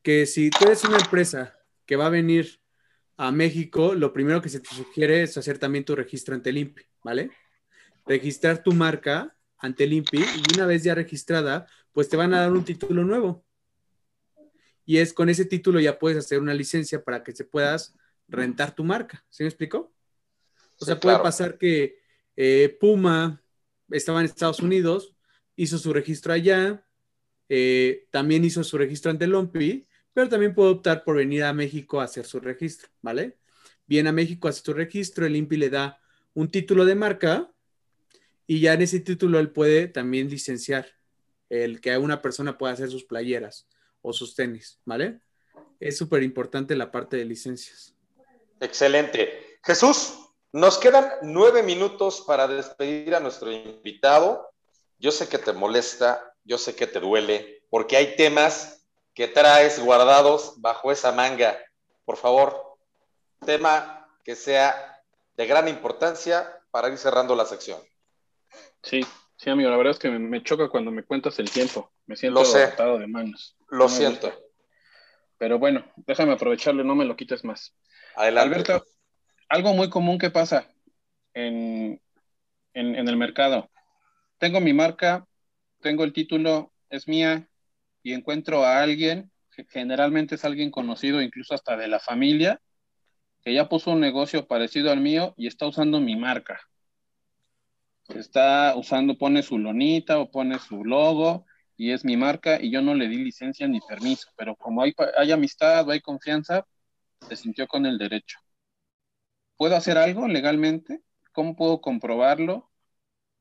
que si tú eres una empresa que va a venir a México, lo primero que se te sugiere es hacer también tu registro ante el INPI, ¿vale? Registrar tu marca ante el INPI y una vez ya registrada, pues te van a dar un título nuevo y es con ese título ya puedes hacer una licencia para que se puedas rentar tu marca. ¿Sí me explico? O sea, puede pasar que eh, Puma estaba en Estados Unidos, hizo su registro allá, eh, también hizo su registro ante el OMPI, pero también puede optar por venir a México a hacer su registro, ¿vale? Viene a México, hace su registro, el INPI le da un título de marca y ya en ese título él puede también licenciar el que una persona pueda hacer sus playeras o sus tenis, ¿vale? Es súper importante la parte de licencias. Excelente. Jesús, nos quedan nueve minutos para despedir a nuestro invitado. Yo sé que te molesta, yo sé que te duele, porque hay temas que traes guardados bajo esa manga. Por favor, tema que sea de gran importancia para ir cerrando la sección. Sí, sí, amigo, la verdad es que me, choca cuando me cuentas el tiempo. Me siento atado de manos. Lo siento. Pero bueno, déjame aprovecharle, no me lo quites más. Adelante. Alberto, algo muy común que pasa en, en, el mercado. Tengo mi marca, tengo el título, es mía, y encuentro a alguien, generalmente es alguien conocido, incluso hasta de la familia, que ya puso un negocio parecido al mío y está usando mi marca. Está usando, pone su lonita o pone su logo y es mi marca y yo no le di licencia ni permiso, pero como hay, amistad o hay confianza, se sintió con el derecho. ¿Puedo hacer algo legalmente? ¿Cómo puedo comprobarlo?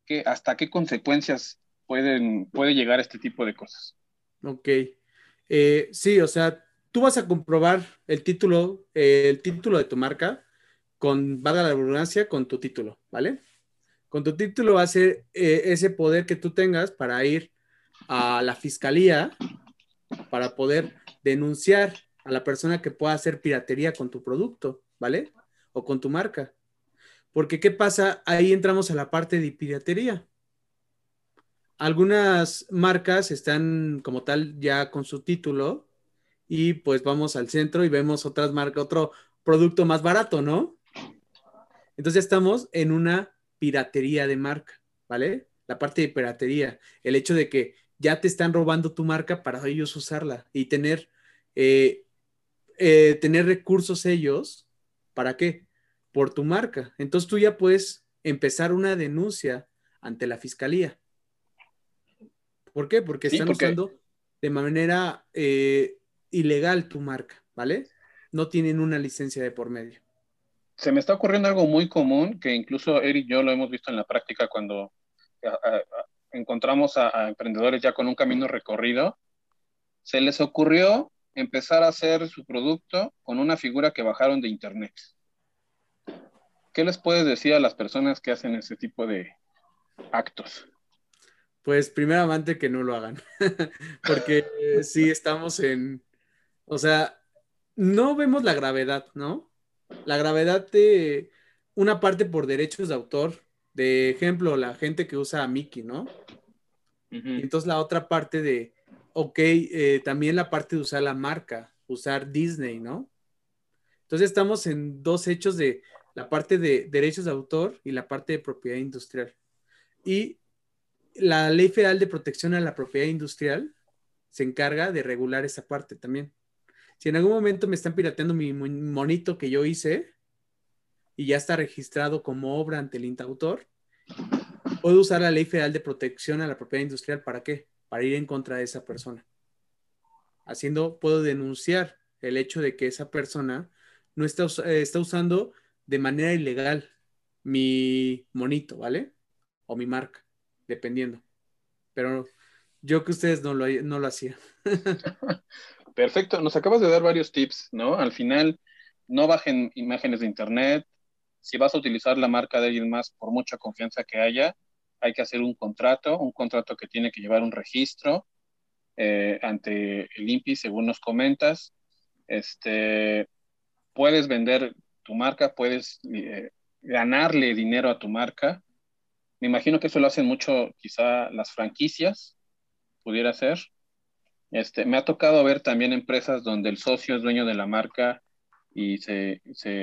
¿Qué, ¿Hasta qué consecuencias pueden, puede llegar este tipo de cosas? Ok. Eh, sí, o sea, tú vas a comprobar el título, eh, el título de tu marca con, valga la redundancia, con tu título, ¿vale? Con tu título va a ser eh, ese poder que tú tengas para ir a la fiscalía para poder denunciar a la persona que pueda hacer piratería con tu producto, ¿vale? O con tu marca. Porque ¿qué pasa? Ahí entramos a la parte de piratería. Algunas marcas están como tal ya con su título y pues vamos al centro y vemos otras marcas, otro producto más barato, ¿no? Entonces estamos en una piratería de marca, ¿vale? La parte de piratería, el hecho de que ya te están robando tu marca para ellos usarla y tener, eh, eh, tener recursos ellos, ¿para qué? Por tu marca. Entonces tú ya puedes empezar una denuncia ante la fiscalía. ¿Por qué? Porque están usando de manera eh, ilegal tu marca, ¿vale? No tienen una licencia de por medio. Se me está ocurriendo algo muy común que incluso Eric y yo lo hemos visto en la práctica cuando encontramos a, emprendedores ya con un camino recorrido, se les ocurrió empezar a hacer su producto con una figura que bajaron de internet. ¿Qué les puedes decir a las personas que hacen ese tipo de actos? Pues primeramente que no lo hagan, porque sí estamos en, o sea, no vemos la gravedad, ¿no? La gravedad de una parte por derechos de autor, de ejemplo, la gente que usa a Mickey, ¿no? Entonces la otra parte de, ok, eh, también la parte de usar la marca, usar Disney, ¿no? Entonces estamos en dos hechos de la parte de derechos de autor y la parte de propiedad industrial. Y la Ley Federal de Protección a la Propiedad Industrial se encarga de regular esa parte también. Si en algún momento me están pirateando mi monito que yo hice y ya está registrado como obra ante el intautor, puedo usar la Ley Federal de Protección a la Propiedad Industrial para qué? Para ir en contra de esa persona. Haciendo, puedo denunciar el hecho de que esa persona no está, eh, está usando de manera ilegal mi monito, ¿vale? O mi marca dependiendo. Pero yo que ustedes no lo, no lo hacían. Perfecto, nos acabas de dar varios tips, ¿no? Al final, no bajen imágenes de internet. Si vas a utilizar la marca de alguien más, por mucha confianza que haya, hay que hacer un contrato, un contrato que tiene que llevar un registro eh, ante el INPI, según nos comentas. Este, puedes vender tu marca, puedes eh, ganarle dinero a tu marca, me imagino que eso lo hacen mucho quizá las franquicias, pudiera ser. Este, me ha tocado ver también empresas donde el socio es dueño de la marca y se,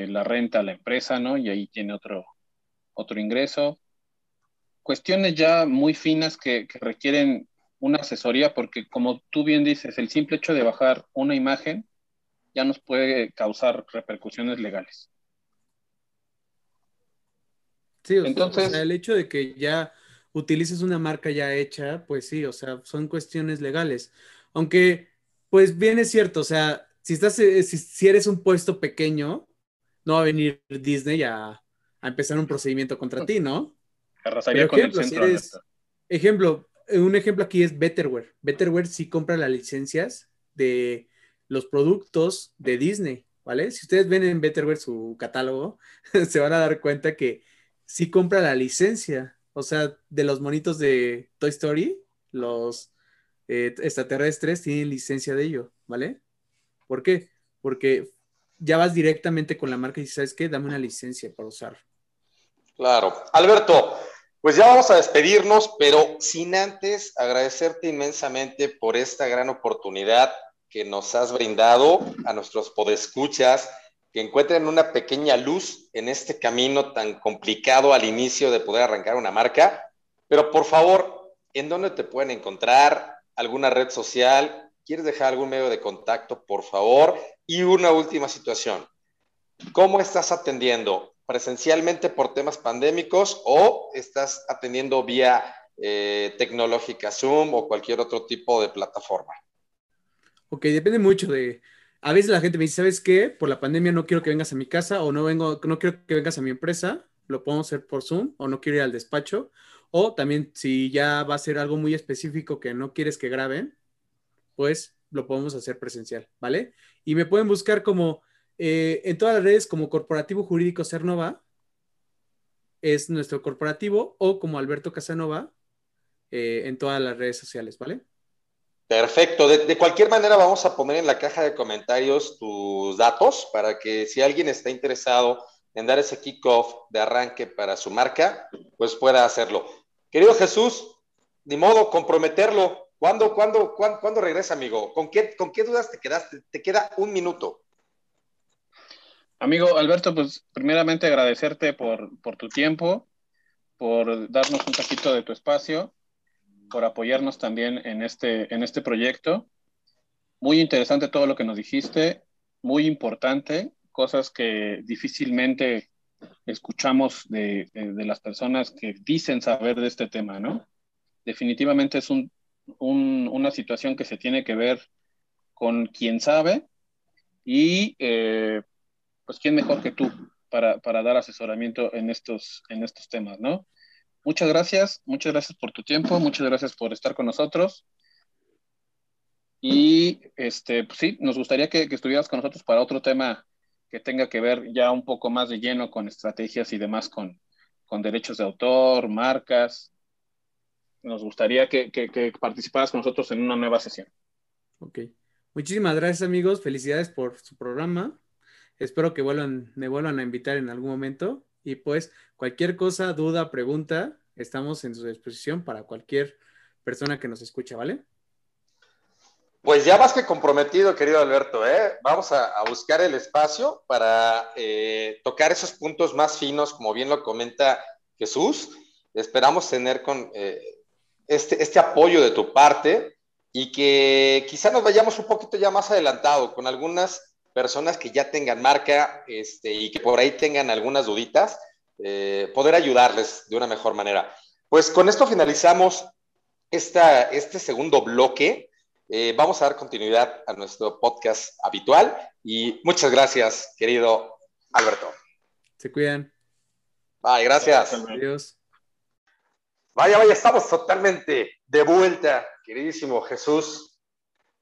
la renta a la empresa, ¿no? Y ahí tiene otro, otro ingreso. Cuestiones ya muy finas que, que requieren una asesoría porque como tú bien dices, el simple hecho de bajar una imagen ya nos puede causar repercusiones legales. Sí, Entonces, el hecho de que ya utilices una marca ya hecha, pues sí, o sea, son cuestiones legales. Aunque, pues bien es cierto, o sea, si estás, eh, si, eres un puesto pequeño, no va a venir Disney a, empezar un procedimiento contra ti, ¿no? Arrasaría con ejemplo, el ejemplo, un ejemplo aquí es Betterware. Betterware sí compra las licencias de los productos de Disney, ¿vale? Si ustedes ven en Betterware su catálogo, se van a dar cuenta que sí compra la licencia. O sea, de los monitos de Toy Story, los eh, extraterrestres tienen licencia de ello, ¿vale? ¿Por qué? Porque ya vas directamente con la marca y sabes qué, dame una licencia para usar. Claro. Alberto, pues ya vamos a despedirnos, pero sin antes agradecerte inmensamente por esta gran oportunidad que nos has brindado a nuestros podescuchas que encuentren una pequeña luz en este camino tan complicado al inicio de poder arrancar una marca. Pero por favor, ¿en dónde te pueden encontrar? ¿Alguna red social? ¿Quieres dejar algún medio de contacto, por favor? Y una última situación. ¿Cómo estás atendiendo? ¿Presencialmente por temas pandémicos o estás atendiendo vía eh, tecnológica Zoom o cualquier otro tipo de plataforma? Ok, depende mucho de, a veces la gente me dice, ¿sabes qué? Por la pandemia no quiero que vengas a mi casa o no vengo, no quiero que vengas a mi empresa, lo podemos hacer por Zoom o no quiero ir al despacho. O también si ya va a ser algo muy específico que no quieres que graben, pues lo podemos hacer presencial, ¿vale? Y me pueden buscar como eh, en todas las redes como Corporativo Jurídico Cernova, es nuestro corporativo, o como Alberto Casanova eh, en todas las redes sociales, ¿vale? Perfecto. De, cualquier manera, vamos a poner en la caja de comentarios tus datos para que si alguien está interesado en dar ese kickoff de arranque para su marca, pues pueda hacerlo. Querido Jesús, ni modo, comprometerlo. ¿Cuándo, cuándo, cuándo, regresa, amigo? ¿Con qué, ¿Con qué dudas te quedaste? Te queda un minuto. Amigo Alberto, pues primeramente agradecerte por, por tu tiempo, por darnos un poquito de tu espacio por apoyarnos también en este, en este proyecto. Muy interesante todo lo que nos dijiste, muy importante, cosas que difícilmente escuchamos de, las personas que dicen saber de este tema, ¿no? Definitivamente es un, una situación que se tiene que ver con quien sabe y eh, pues quién mejor que tú para, para, dar asesoramiento en estos, en estos temas, ¿no? Muchas gracias, muchas gracias por tu tiempo, muchas gracias por estar con nosotros. Y este, pues sí, nos gustaría que, que, estuvieras con nosotros para otro tema que tenga que ver ya un poco más de lleno con estrategias y demás, con, con derechos de autor, marcas. Nos gustaría que, que, que participaras con nosotros en una nueva sesión. Ok. Muchísimas gracias, amigos. Felicidades por su programa. Espero que vuelvan, me vuelvan a invitar en algún momento. Y pues, cualquier cosa, duda, pregunta, estamos en su disposición para cualquier persona que nos escuche, ¿vale? Pues ya más que comprometido, querido Alberto, ¿eh? vamos a, buscar el espacio para eh, tocar esos puntos más finos, como bien lo comenta Jesús. Esperamos tener con eh, este, este apoyo de tu parte y que quizá nos vayamos un poquito ya más adelantado con algunas personas que ya tengan marca este, y que por ahí tengan algunas duditas, eh, poder ayudarles de una mejor manera. Pues con esto finalizamos esta, este segundo bloque. Eh, vamos a dar continuidad a nuestro podcast habitual y muchas gracias, querido Alberto. Se cuidan. Bye, gracias. Adiós. Vaya, vaya, estamos totalmente de vuelta, queridísimo Jesús.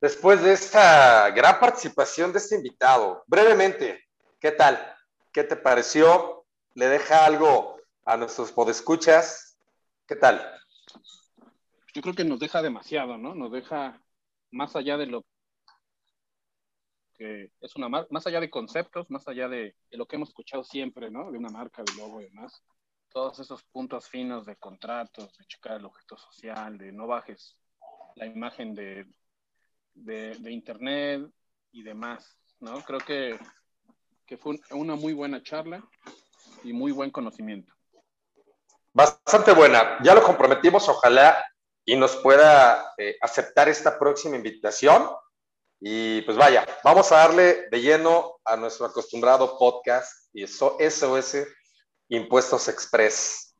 Después de esta gran participación de este invitado, brevemente, ¿qué tal? ¿Qué te pareció? ¿Le deja algo a nuestros podescuchas? ¿Qué tal? Yo creo que nos deja demasiado, ¿no? Nos deja más allá de lo que es una marca, más allá de conceptos, más allá de, de, lo que hemos escuchado siempre, ¿no? De una marca, de logo y demás. Todos esos puntos finos de contratos, de checar el objeto social, de no bajes la imagen de, de, internet y demás, ¿no? Creo que, que fue una muy buena charla y muy buen conocimiento. Bastante buena. Ya lo comprometimos, ojalá y nos pueda eh, aceptar esta próxima invitación. Y pues vaya, vamos a darle de lleno a nuestro acostumbrado podcast y eso, SOS Impuestos Express.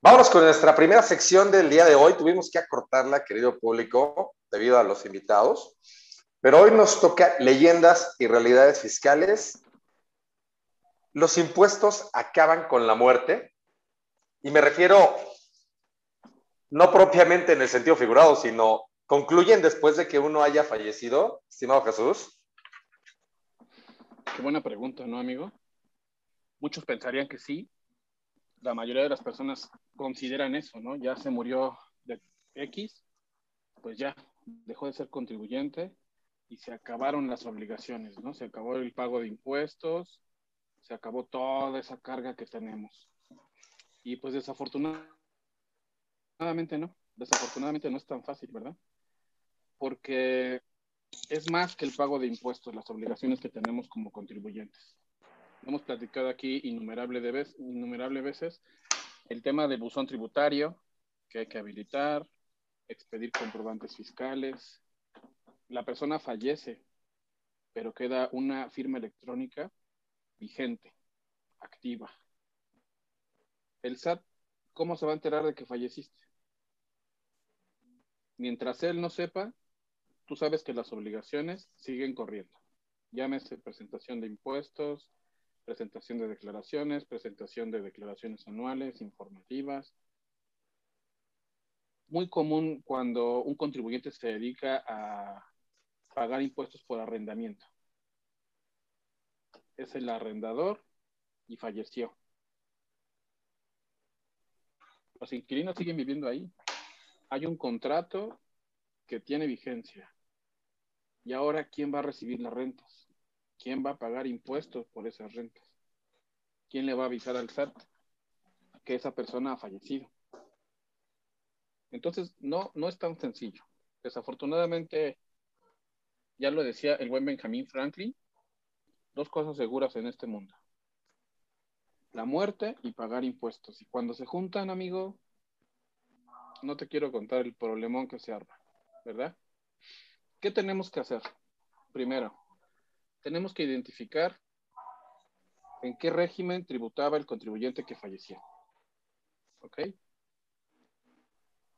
Vámonos con nuestra primera sección del día de hoy. Tuvimos que acortarla, querido público, debido a los invitados. Pero hoy nos toca leyendas y realidades fiscales. Los impuestos acaban con la muerte. Y me refiero no propiamente en el sentido figurado, sino concluyen después de que uno haya fallecido, estimado Jesús. Qué buena pregunta, ¿no, amigo? Muchos pensarían que sí. La mayoría de las personas consideran eso, ¿no? Ya se murió de X, pues ya dejó de ser contribuyente y se acabaron las obligaciones, ¿no? Se acabó el pago de impuestos, se acabó toda esa carga que tenemos. Y pues desafortunadamente no, desafortunadamente no es tan fácil, ¿verdad? Porque es más que el pago de impuestos, las obligaciones que tenemos como contribuyentes. Hemos platicado aquí innumerable, de vez, innumerable veces el tema del buzón tributario que hay que habilitar, expedir comprobantes fiscales. La persona fallece, pero queda una firma electrónica vigente, activa. El SAT, ¿cómo se va a enterar de que falleciste? mientras él no sepa, tú sabes que las obligaciones siguen corriendo. Llámese presentación de impuestos, presentación de declaraciones, presentación de declaraciones anuales, informativas. Muy común cuando un contribuyente se dedica a pagar impuestos por arrendamiento. Es el arrendador y falleció. Los inquilinos siguen viviendo ahí hay un contrato que tiene vigencia. Y ahora, ¿quién va a recibir las rentas? ¿Quién va a pagar impuestos por esas rentas? ¿Quién le va a avisar al SAT que esa persona ha fallecido? Entonces, no, no es tan sencillo. Desafortunadamente, ya lo decía el buen Benjamin Franklin, dos cosas seguras en este mundo. La muerte y pagar impuestos. Y cuando se juntan, amigo, no te quiero contar el problemón que se arma, ¿verdad? ¿Qué tenemos que hacer? Primero, tenemos que identificar en qué régimen tributaba el contribuyente que falleció. ¿Ok?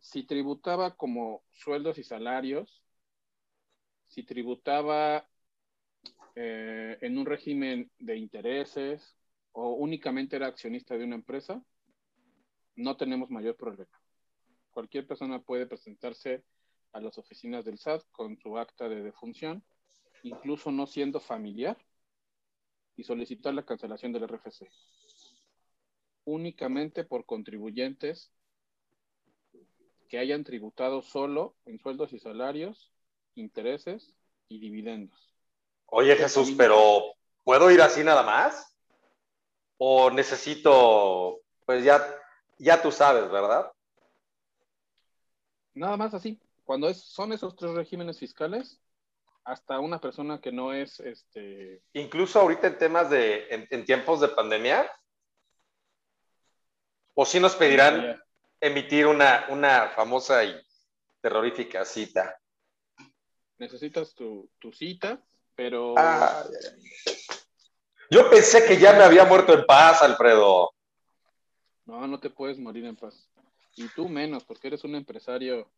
Si tributaba como sueldos y salarios, si tributaba eh, en un régimen de intereses o únicamente era accionista de una empresa, no tenemos mayor problema cualquier persona puede presentarse a las oficinas del SAT con su acta de defunción, incluso no siendo familiar, y solicitar la cancelación del RFC. Únicamente por contribuyentes que hayan tributado solo en sueldos y salarios, intereses y dividendos. Oye Jesús, pero ¿puedo ir así nada más? ¿O necesito, pues ya, ya tú sabes, ¿verdad? Nada más así. Cuando es, son esos tres regímenes fiscales, hasta una persona que no es este. Incluso ahorita en temas de, en, tiempos de pandemia, o si nos pedirán emitir una, una famosa y terrorífica cita. Necesitas tu, cita, pero. Ah, yo pensé que ya me había muerto en paz, Alfredo. No, no te puedes morir en paz. Y tú menos, porque eres un empresario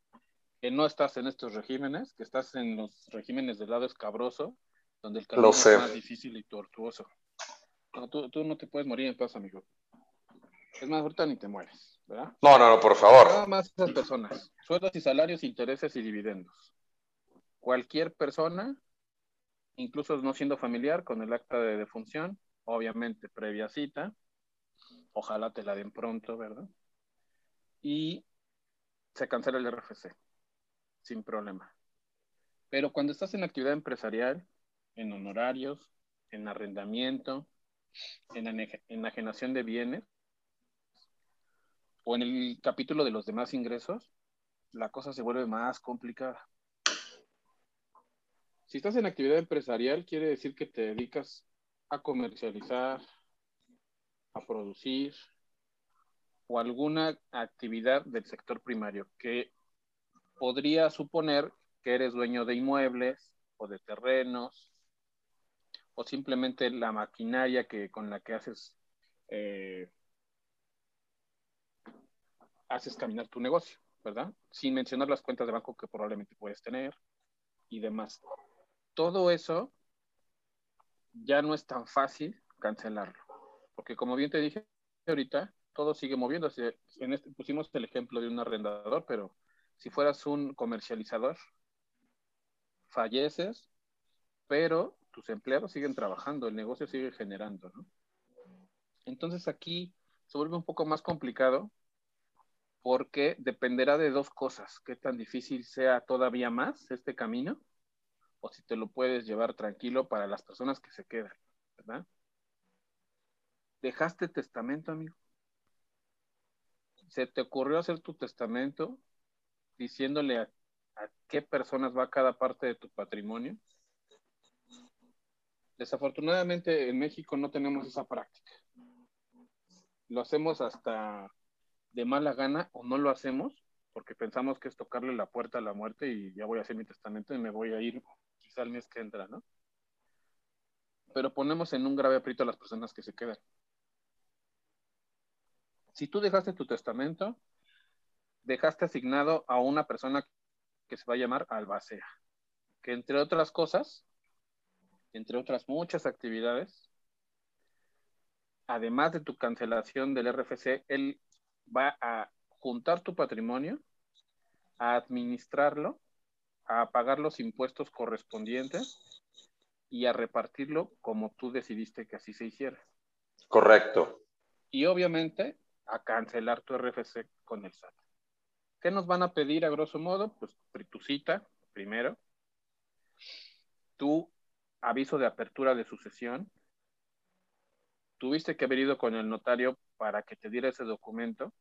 que no estás en estos regímenes, que estás en los regímenes del lado escabroso, donde el camino es más difícil y tortuoso. No, tú, tú, no te puedes morir en paz, amigo. Es más, ahorita ni te mueres, ¿verdad? No, no, no, por favor. Nada más esas personas. Sueldos y salarios, intereses y dividendos. Cualquier persona, incluso no siendo familiar, con el acta de defunción, obviamente previa cita, ojalá te la den pronto, ¿verdad? Y se cancela el RFC sin problema. Pero cuando estás en actividad empresarial, en honorarios, en arrendamiento, en enajenación de bienes, o en el capítulo de los demás ingresos, la cosa se vuelve más complicada. Si estás en actividad empresarial, quiere decir que te dedicas a comercializar, a producir o alguna actividad del sector primario que podría suponer que eres dueño de inmuebles o de terrenos o simplemente la maquinaria que, con la que haces, eh, haces caminar tu negocio, ¿verdad? Sin mencionar las cuentas de banco que probablemente puedes tener y demás. Todo eso ya no es tan fácil cancelarlo, porque como bien te dije ahorita, todo sigue moviéndose. En este, pusimos el ejemplo de un arrendador, pero si fueras un comercializador, falleces, pero tus empleados siguen trabajando, el negocio sigue generando, ¿no? Entonces aquí se vuelve un poco más complicado porque dependerá de dos cosas, qué tan difícil sea todavía más este camino o si te lo puedes llevar tranquilo para las personas que se quedan, ¿verdad? ¿Dejaste testamento, amigo? ¿Se te ocurrió hacer tu testamento diciéndole a, qué personas va cada parte de tu patrimonio. Desafortunadamente en México no tenemos esa práctica. Lo hacemos hasta de mala gana o no lo hacemos porque pensamos que es tocarle la puerta a la muerte y ya voy a hacer mi testamento y me voy a ir quizá el mes que entra, ¿no? Pero ponemos en un grave aprieto a las personas que se quedan. Si tú dejaste tu testamento, dejaste asignado a una persona que se va a llamar albacea, que entre otras cosas, entre otras muchas actividades, además de tu cancelación del RFC, él va a juntar tu patrimonio, a administrarlo, a pagar los impuestos correspondientes y a repartirlo como tú decidiste que así se hiciera. Correcto. Y obviamente a cancelar tu RFC con el SAT. ¿Qué nos van a pedir a grosso modo? Pues tu cita, primero, tu aviso de apertura de sucesión, tuviste que haber ido con el notario para que te diera ese documento.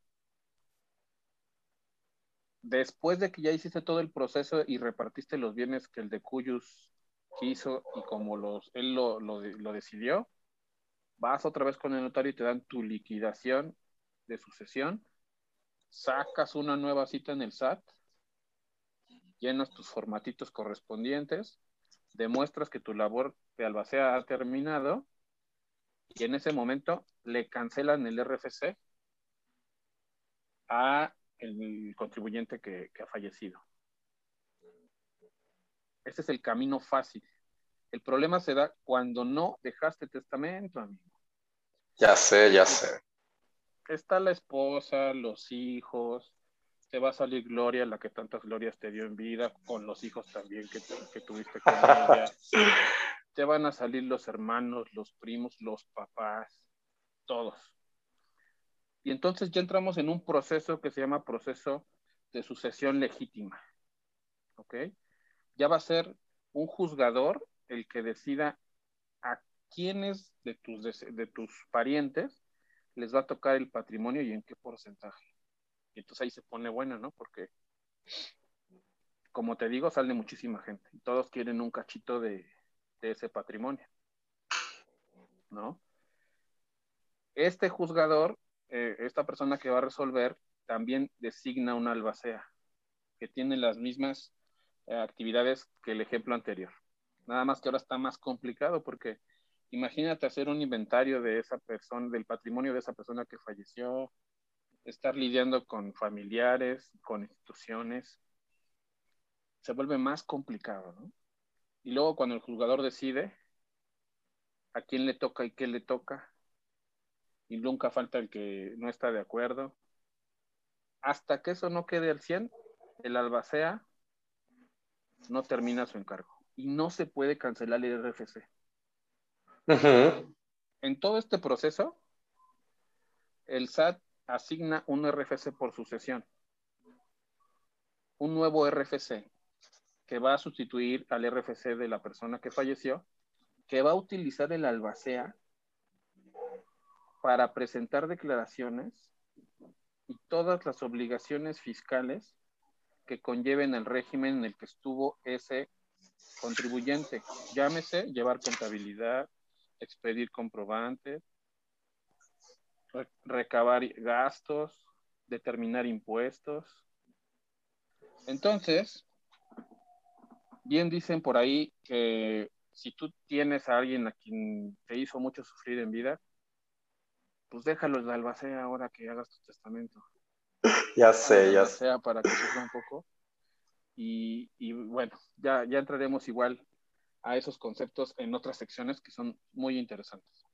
Después de que ya hiciste todo el proceso y repartiste los bienes que el de Cuyus quiso y como los, él lo, lo decidió, vas otra vez con el notario y te dan tu liquidación de sucesión sacas una nueva cita en el SAT, llenas tus formatitos correspondientes, demuestras que tu labor de albacea ha terminado y en ese momento le cancelan el RFC a el contribuyente que, que ha fallecido. Ese es el camino fácil. El problema se da cuando no dejaste testamento, amigo. Ya sé, ya sé está la esposa, los hijos, te va a salir Gloria, la que tantas glorias te dio en vida, con los hijos también que, que tuviste con ella. Te van a salir los hermanos, los primos, los papás, todos. Y entonces ya entramos en un proceso que se llama proceso de sucesión legítima. ¿Ok? Ya va a ser un juzgador el que decida a quiénes de tus, de tus parientes les va a tocar el patrimonio y en qué porcentaje. Y entonces ahí se pone bueno, ¿no? Porque, como te digo, sale muchísima gente todos quieren un cachito de, ese patrimonio, ¿no? Este juzgador, eh, esta persona que va a resolver, también designa una albacea que tiene las mismas eh, actividades que el ejemplo anterior. Nada más que ahora está más complicado porque imagínate hacer un inventario de esa persona, del patrimonio de esa persona que falleció, estar lidiando con familiares, con instituciones, se vuelve más complicado, ¿no? Y luego cuando el juzgador decide a quién le toca y qué le toca, y nunca falta el que no está de acuerdo, hasta que eso no quede al 100, el albacea no termina su encargo y no se puede cancelar el RFC. En todo este proceso, el SAT asigna un RFC por sucesión. Un nuevo RFC que va a sustituir al RFC de la persona que falleció, que va a utilizar el albacea para presentar declaraciones y todas las obligaciones fiscales que conlleven el régimen en el que estuvo ese contribuyente. Llámese llevar contabilidad, expedir comprobantes, recabar gastos, determinar impuestos. Entonces, bien dicen por ahí que si tú tienes a alguien a quien te hizo mucho sufrir en vida, pues déjalo en la albacea ahora que hagas tu testamento. Ya sé, ya sé. Para que sufra un poco. Y, y, bueno, ya, ya entraremos igual a esos conceptos en otras secciones que son muy interesantes.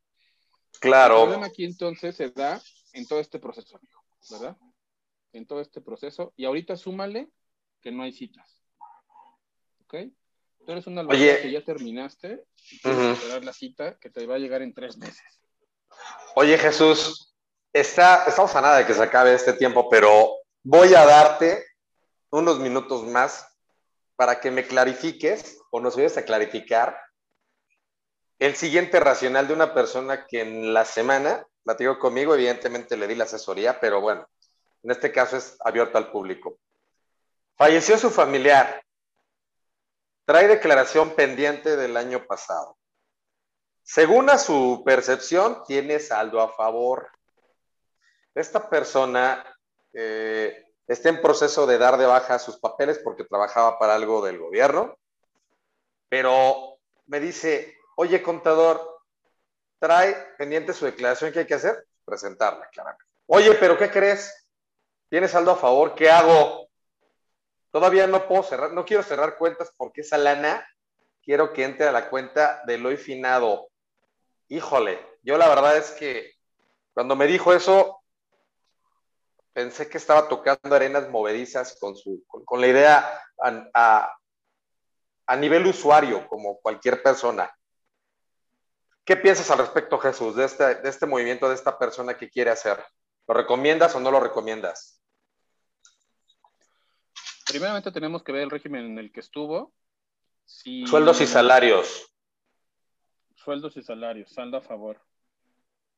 Claro. El problema aquí entonces se da en todo este proceso, amigo, ¿verdad? En todo este proceso. Y ahorita súmale que no hay citas. ¿Ok? Tú eres una Oye, que ya terminaste y quieres esperar la cita que te va a llegar en tres meses. Oye, Jesús, está, estamos a nada de que se acabe este tiempo, pero voy a darte unos minutos más para que me clarifiques o nos ayudes a clarificar el siguiente racional de una persona que en la semana platicó conmigo, evidentemente le di la asesoría, pero bueno, en este caso es abierto al público. Falleció su familiar, trae declaración pendiente del año pasado. Según a su percepción, tiene saldo a favor. Esta persona eh, está en proceso de dar de baja sus papeles porque trabajaba para algo del gobierno, pero me dice, oye contador, trae pendiente su declaración, ¿qué hay que hacer? Presentarla, claramente. Oye, pero ¿qué crees? ¿Tienes saldo a favor? ¿Qué hago? Todavía no puedo cerrar, no quiero cerrar cuentas porque esa lana quiero que entre a la cuenta del hoy finado. Híjole, yo la verdad es que cuando me dijo eso, pensé que estaba tocando arenas movedizas con, su, con, la idea a, a, nivel usuario, como cualquier persona. ¿Qué piensas al respecto, Jesús, de este, de este movimiento, de esta persona que quiere hacer? ¿Lo recomiendas o no lo recomiendas? Primeramente tenemos que ver el régimen en el que estuvo. Sueldos y salarios. Sueldos y salarios, saldo a favor.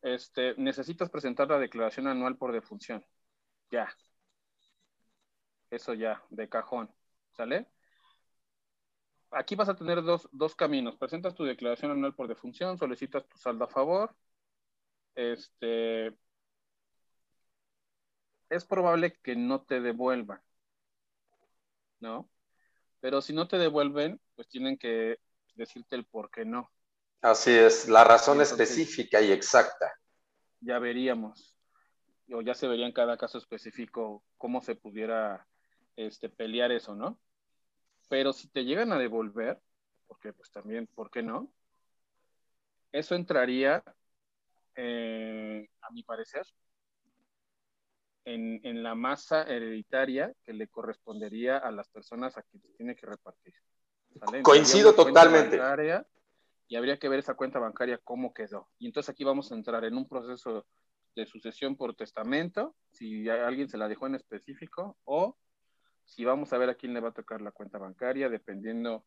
Este, necesitas presentar la declaración anual por defunción. Ya. Eso ya, de cajón. ¿Sale? Aquí vas a tener dos, dos caminos. Presentas tu declaración anual por defunción, solicitas tu saldo a favor. Este, es probable que no te devuelvan. ¿No? Pero si no te devuelven, pues tienen que decirte el por qué no. Así es, la razón específica y exacta. Ya veríamos, o ya se vería en cada caso específico cómo se pudiera este, pelear eso, ¿no? Pero si te llegan a devolver, porque pues también, ¿por qué no? Eso entraría, eh, a mi parecer, en, en, la masa hereditaria que le correspondería a las personas a quienes tiene que repartir. Coincido totalmente. Y habría que ver esa cuenta bancaria cómo quedó. Y entonces aquí vamos a entrar en un proceso de sucesión por testamento, si alguien se la dejó en específico, o si vamos a ver a quién le va a tocar la cuenta bancaria, dependiendo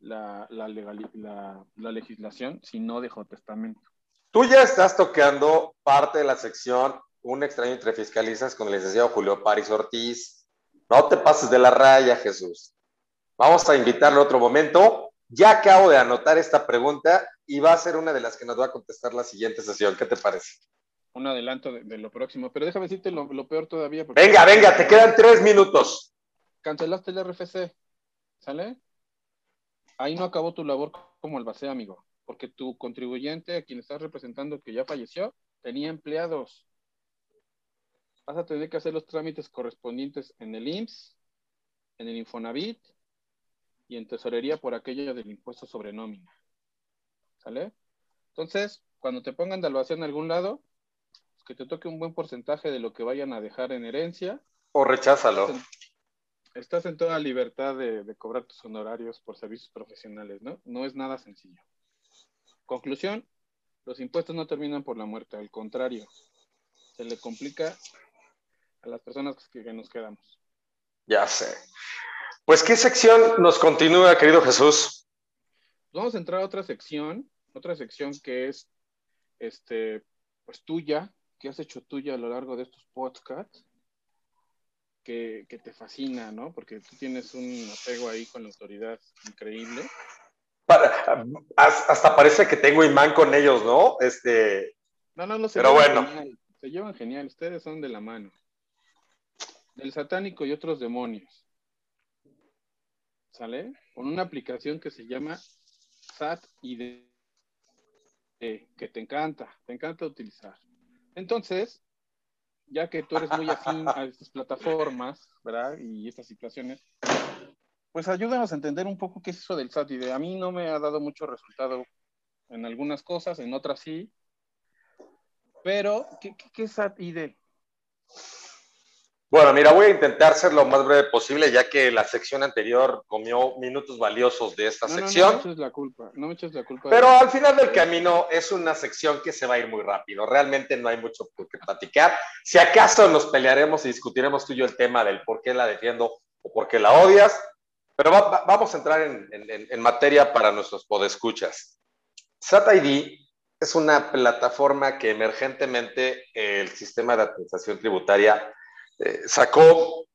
la, la, la, la legislación, si no dejó testamento. Tú ya estás tocando parte de la sección Un extraño entre fiscalizas con el licenciado Julio Paris Ortiz. No te pases de la raya, Jesús. Vamos a invitarle otro momento. Ya acabo de anotar esta pregunta y va a ser una de las que nos va a contestar la siguiente sesión. ¿Qué te parece? Un adelanto de, lo próximo, pero déjame decirte lo, peor todavía. Venga, venga, te quedan tres minutos. Cancelaste el RFC, ¿sale? Ahí no acabó tu labor como albacea, amigo, porque tu contribuyente, a quien estás representando que ya falleció, tenía empleados. Vas a tener que hacer los trámites correspondientes en el IMSS, en el Infonavit y en tesorería por aquello del impuesto sobre nómina. ¿Sale? Entonces, cuando te pongan de albacea en algún lado, pues, que te toque un buen porcentaje de lo que vayan a dejar en herencia. O recházalo. Estás en, toda libertad de, de, cobrar tus honorarios por servicios profesionales, ¿no? No es nada sencillo. Conclusión, los impuestos no terminan por la muerte, al contrario, se le complica a las personas que, que nos quedamos. Ya sé. Pues, ¿qué sección nos continúa, querido Jesús? Vamos a entrar a otra sección, otra sección que es, este, pues tuya, que has hecho tuya a lo largo de estos podcasts, que, que te fascina, ¿no? Porque tú tienes un apego ahí con la autoridad increíble. Para, hasta parece que tengo imán con ellos, ¿no? Este. No, no, no se Pero bueno. Genial, se llevan genial, ustedes son de la mano. Del satánico y otros demonios. ¿sale? Con una aplicación que se llama SAT ID, que te encanta, te encanta utilizar. Entonces, ya que tú eres muy afín a estas plataformas, ¿verdad? Y estas situaciones, pues ayúdanos a entender un poco qué es eso del SAT ID. A mí no me ha dado mucho resultado en algunas cosas, en otras sí. Pero, ¿qué, qué, qué es SAT ID? Bueno, mira, voy a intentar ser lo más breve posible, ya que la sección anterior comió minutos valiosos de esta No, no, sección. no me eches la culpa, no me eches la culpa. Pero al final del camino es una sección que se va a ir muy rápido. Realmente no hay mucho por qué platicar. Si acaso nos pelearemos y discutiremos tú y yo el tema del por qué la defiendo o por qué la odias, pero va- va- vamos a entrar en, en- en materia para nuestros podescuchas. SAT-ID es una plataforma que emergentemente el sistema de administración tributaria eh, sacó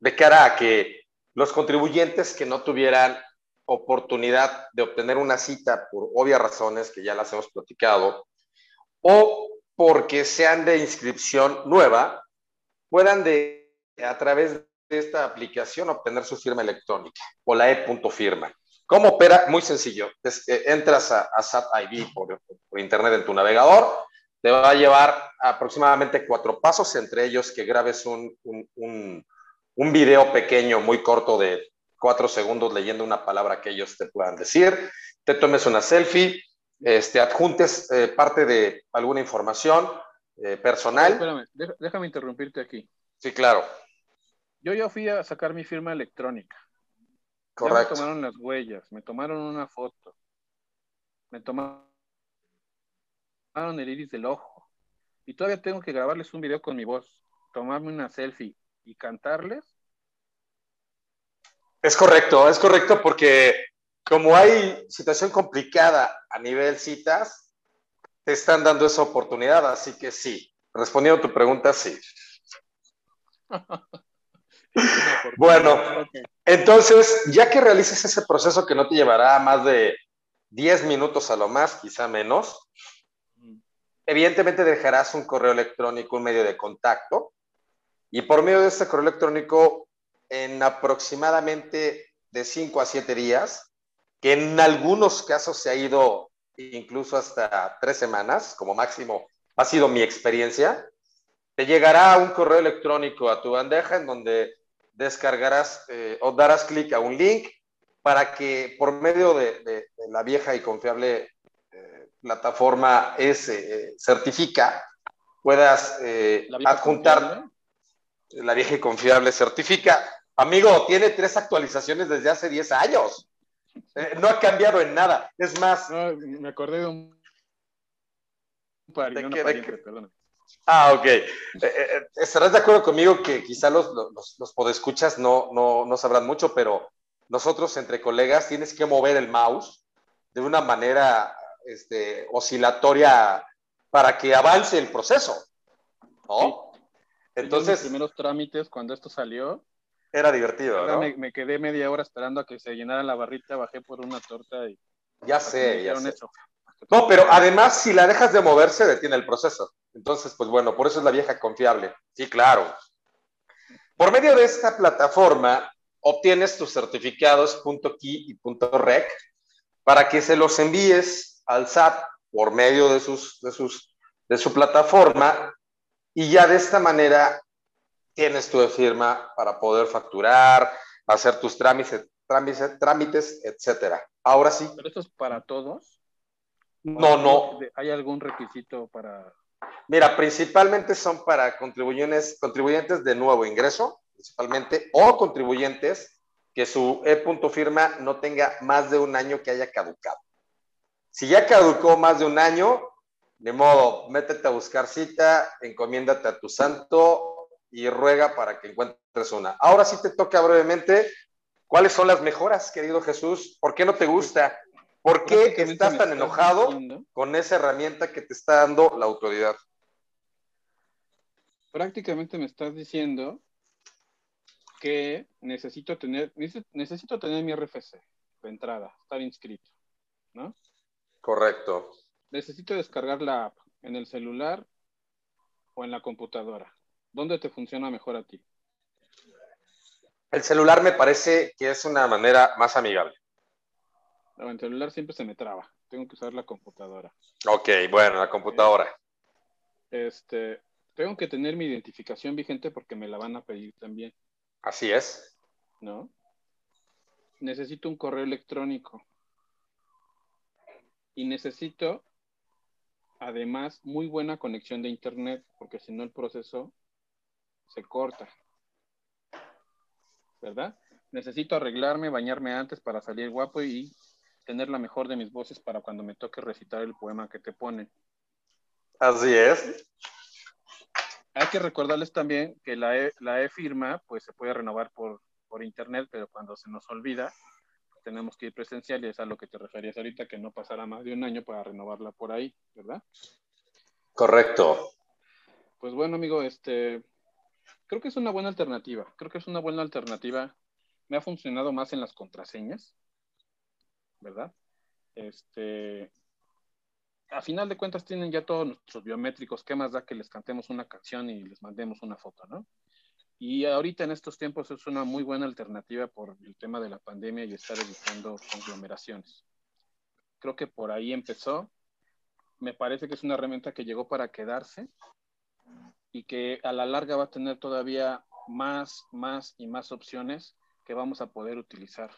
de cara a que los contribuyentes que no tuvieran oportunidad de obtener una cita por obvias razones que ya las hemos platicado, o porque sean de inscripción nueva, puedan de, a través de esta aplicación obtener su firma electrónica o la e.firma. ¿Cómo opera? Muy sencillo. Eh, entras a, a SAT ID por internet en tu navegador, te va a llevar aproximadamente cuatro pasos, entre ellos que grabes un, un, un, un video pequeño, muy corto de cuatro segundos leyendo una palabra que ellos te puedan decir, te tomes una selfie, este, adjuntes eh, parte de alguna información eh, personal. Espérame, déjame interrumpirte aquí. Sí, claro, Yo ya fui a sacar mi firma electrónica. Ya me correcto. tomaron las huellas, me tomaron una foto, me tomaron el iris del ojo. Y todavía tengo que grabarles un video con mi voz, tomarme una selfie y cantarles. Es correcto, es correcto porque como hay situación complicada a nivel citas, te están dando esa oportunidad, así que sí. Respondiendo a tu pregunta, sí. Bueno. Entonces, ya que realices ese proceso que no te llevará más de 10 minutos a lo más, quizá menos, evidentemente dejarás un correo electrónico, un medio de contacto, y por medio de este correo electrónico, en aproximadamente de 5 a 7 días, que en algunos casos se ha ido incluso hasta 3 semanas, como máximo ha sido mi experiencia, te llegará un correo electrónico a tu bandeja en donde descargarás eh, o darás clic a un link para que por medio de, la vieja y confiable plataforma S eh, certifica puedas eh, adjuntar confiable. La vieja y confiable certifica. Amigo, tiene tres actualizaciones desde hace 10 años. Eh, no ha cambiado en nada. Es más. me acordé de un. pariente, Ah, ok. Eh, estarás de acuerdo conmigo que quizá los, los, los podescuchas no, no, no sabrán mucho, pero nosotros entre colegas tienes que mover el mouse de una manera este, oscilatoria para que avance el proceso. ¿No? Entonces. Los primeros trámites, cuando esto salió. Era divertido, ¿no? Me, quedé media hora esperando a que se llenara la barrita, bajé por una torta y. Ya sé, ya sé. No, pero además, si la dejas de mover, se detiene el proceso. Entonces, pues bueno, por eso es la vieja confiable. Sí, claro. Por medio de esta plataforma, obtienes tus certificados .key y .rec para que se los envíes al SAT por medio de, sus, de, sus, de su plataforma y ya de esta manera tienes tu firma para poder facturar, hacer tus trámites, trámites, trámites etcétera. Ahora sí. ¿Pero esto es para todos? No, no. ¿Hay algún requisito para...? Mira, principalmente son para contribuyentes, contribuyentes de nuevo ingreso, principalmente, o contribuyentes que su e-punto firma no tenga más de un año que haya caducado. Si ya caducó más de un año, de modo, métete a buscar cita, encomiéndate a tu santo y ruega para que encuentres una. Ahora sí te toca brevemente, ¿cuáles son las mejoras, querido Jesús? ¿Por qué no te gusta? ¿Por qué estás tan enojado con esa herramienta que te está dando la autoridad? Prácticamente me estás diciendo que necesito tener, necesito tener mi RFC de entrada, estar inscrito, ¿no? Correcto. Necesito descargar la app en el celular o en la computadora. ¿Dónde te funciona mejor a ti? El celular me parece que es una manera más amigable. en el celular siempre se me traba. Tengo que usar la computadora. Ok, bueno, la computadora. Este, tengo que tener mi identificación vigente porque me la van a pedir también. Así es. ¿No? Necesito un correo electrónico. Y necesito, además, muy buena conexión de Internet, porque si no el proceso se corta. ¿Verdad? Necesito arreglarme, bañarme antes para salir guapo y tener la mejor de mis voces para cuando me toque recitar el poema que te ponen. Así es. Hay que recordarles también que la e-firma pues se puede renovar por, por internet, pero cuando se nos olvida, tenemos que ir presencial y es a lo que te referías ahorita, que no pasará más de un año para renovarla por ahí, ¿verdad? Correcto. Pues bueno, amigo, este, creo que es una buena alternativa. Creo que es una buena alternativa. Me ha funcionado más en las contraseñas, ¿verdad? Este, a final de cuentas tienen ya todos nuestros biométricos. ¿Qué más da que les cantemos una canción y les mandemos una foto, no? Y ahorita en estos tiempos es una muy buena alternativa por el tema de la pandemia y estar evitando conglomeraciones. Creo que por ahí empezó. Me parece que es una herramienta que llegó para quedarse y que a la larga va a tener todavía más, más y más opciones que vamos a poder utilizar.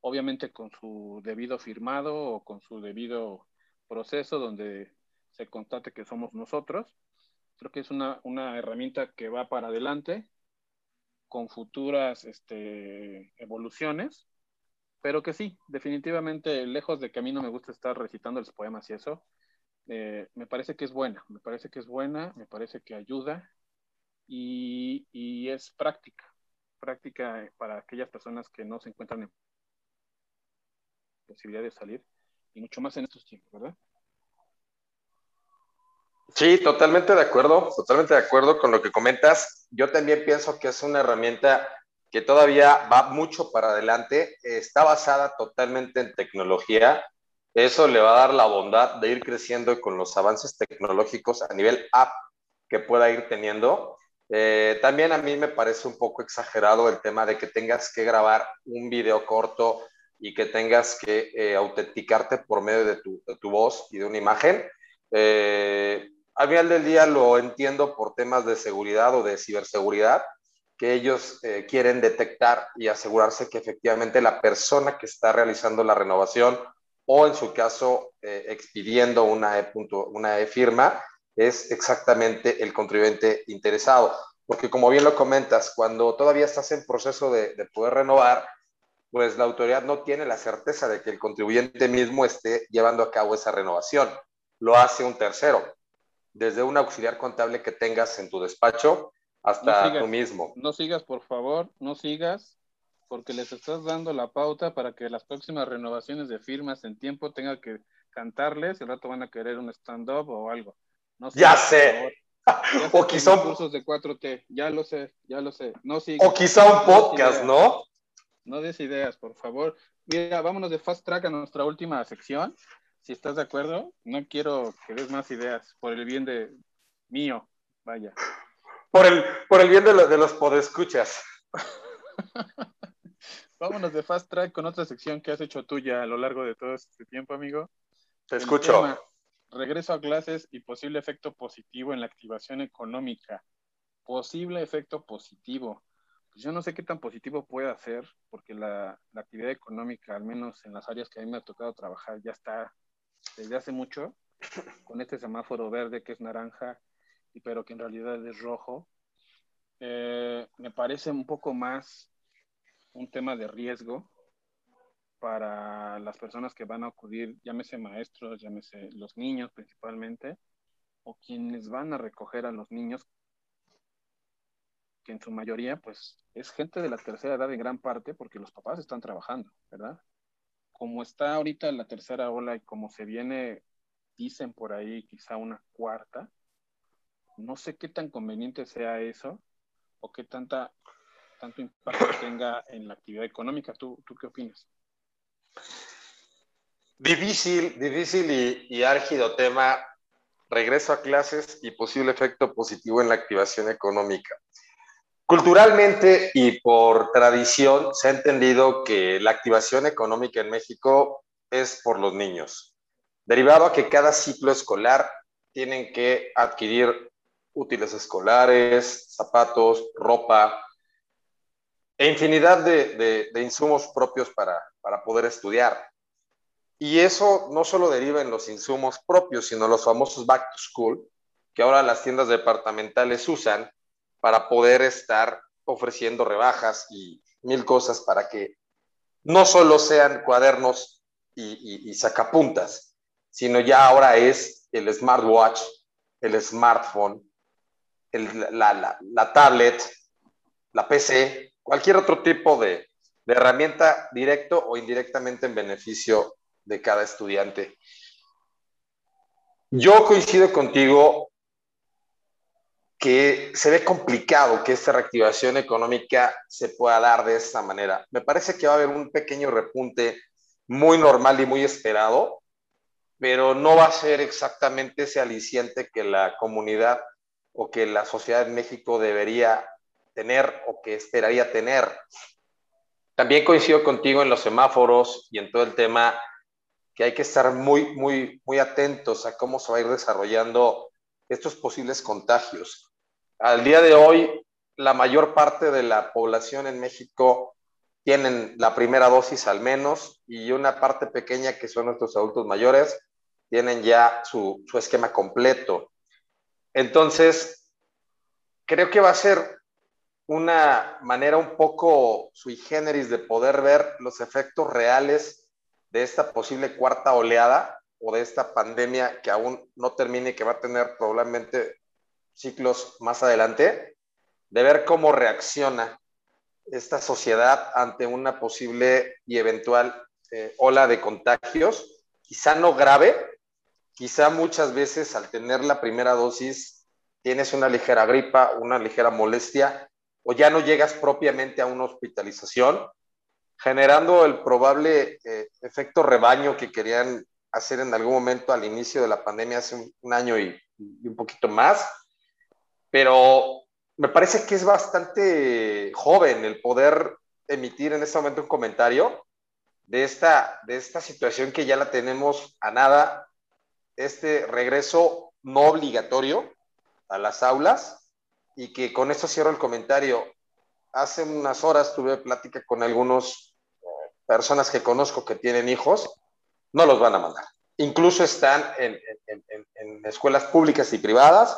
Obviamente con su debido firmado o con su debido proceso donde se constate que somos nosotros. Creo que es una, herramienta que va para adelante con futuras este, evoluciones, pero que sí, definitivamente, lejos de que a mí no me gusta estar recitando los poemas y eso, eh, me parece que es buena, me parece que es buena, me parece que ayuda y, y es práctica, práctica para aquellas personas que no se encuentran en posibilidad de salir y mucho más en estos tiempos, ¿verdad? Sí, totalmente de acuerdo, totalmente de acuerdo con lo que comentas. Yo también pienso que es una herramienta que todavía va mucho para adelante, está basada totalmente en tecnología. Eso le va a dar la bondad de ir creciendo con los avances tecnológicos a nivel app que pueda ir teniendo. Eh, también a mí me parece un poco exagerado el tema de que tengas que grabar un video corto y que tengas que eh, autenticarte por medio de tu, de tu, voz y de una imagen. Eh, al final del día lo entiendo por temas de seguridad o de ciberseguridad, que ellos eh, quieren detectar y asegurarse que efectivamente la persona que está realizando la renovación o en su caso expidiendo una e, una e firma es exactamente el contribuyente interesado. porque como bien lo comentas, cuando todavía estás en proceso de, de poder renovar, pues la autoridad no tiene la certeza de que el contribuyente mismo esté llevando a cabo esa renovación. Lo hace un tercero, desde un auxiliar contable que tengas en tu despacho hasta tú mismo. No sigas, por favor, no sigas, porque les estás dando la pauta para que las próximas renovaciones de firmas en tiempo tenga que cantarles, el rato van a querer un stand-up o algo. No ya sé. o quizá un... cursos de 4T, ya lo sé, ya lo sé. No o quizá un podcast, ¿no? No des ideas, por favor. Mira, vámonos de fast track a nuestra última sección. Si estás de acuerdo, no quiero que des más ideas por el bien de mío, vaya. Por el, por el bien de, de los podescuchas. Vámonos de fast track con otra sección que has hecho tuya a lo largo de todo este tiempo, amigo. Te escucho. regreso a clases y posible efecto positivo en la activación económica. Posible efecto positivo. Pues yo no sé qué tan positivo puede hacer, porque la, la, actividad económica, al menos en las áreas que a mí me ha tocado trabajar, ya está desde hace mucho, con este semáforo verde que es naranja, pero que en realidad es rojo. Eh, me parece un poco más un tema de riesgo para las personas que van a acudir, llámese maestros, llámese los niños principalmente, o quienes van a recoger a los niños, que en su mayoría, pues, es gente de la tercera edad en gran parte, porque los papás están trabajando, ¿verdad? Como está ahorita la tercera ola y como se viene, dicen por ahí, quizá una cuarta, no sé qué tan conveniente sea eso, o qué tanta, tanto impacto tenga en la actividad económica. ¿Tú, tú qué opinas? Difícil, difícil y, y álgido tema. Regreso a clases y posible efecto positivo en la activación económica. Culturalmente y por tradición se ha entendido que la activación económica en México es por los niños, derivado a que cada ciclo escolar tienen que adquirir útiles escolares, zapatos, ropa e infinidad de, de insumos propios para, para poder estudiar. Y eso no solo deriva en los insumos propios, sino los famosos back to school, que ahora las tiendas departamentales usan para poder estar ofreciendo rebajas y mil cosas para que no solo sean cuadernos y, sacapuntas, sino ya ahora es el smartwatch, el smartphone, la, tablet, la PC, cualquier otro tipo de, de herramienta directo o indirectamente en beneficio de cada estudiante. Yo coincido contigo que se ve complicado que esta reactivación económica se pueda dar de esta manera. Me parece que va a haber un pequeño repunte muy normal y muy esperado, pero no va a ser exactamente ese aliciente que la comunidad o que la sociedad en México debería tener o que esperaría tener. También coincido contigo en los semáforos y en todo el tema que hay que estar muy, muy, muy atentos a cómo se va a ir desarrollando estos posibles contagios. Al día de hoy, la mayor parte de la población en México tienen la primera dosis al menos y una parte pequeña que son nuestros adultos mayores tienen ya su, su esquema completo. Entonces, creo que va a ser una manera un poco sui generis de poder ver los efectos reales de esta posible cuarta oleada o de esta pandemia que aún no termine y que va a tener probablemente ciclos más adelante, de ver cómo reacciona esta sociedad ante una posible y eventual eh, ola de contagios, quizá no grave, quizá muchas veces al tener la primera dosis tienes una ligera gripa, una ligera molestia, o ya no llegas propiamente a una hospitalización, generando el probable eh, efecto rebaño que querían hacer en algún momento al inicio de la pandemia hace un, año y, y, un poquito más. Pero me parece que es bastante joven el poder emitir en este momento un comentario de esta, de esta situación que ya la tenemos a nada, este regreso no obligatorio a las aulas y que con esto cierro el comentario. Hace unas horas tuve plática con algunas eh, personas que conozco que tienen hijos, no los van a mandar. Incluso están en, escuelas públicas y privadas,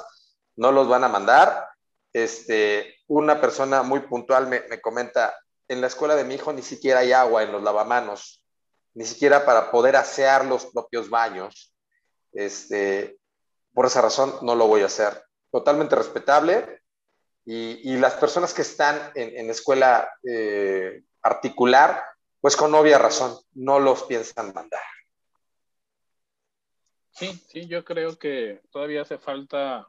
no los van a mandar este, una persona muy puntual me, me comenta, en la escuela de mi hijo ni siquiera hay agua en los lavamanos, ni siquiera para poder asear los propios baños. Este, por esa razón no lo voy a hacer. Totalmente respetable. Y, y las personas que están en, en escuela eh, particular, pues con obvia razón, no los piensan mandar. Sí, sí, yo creo que todavía hace falta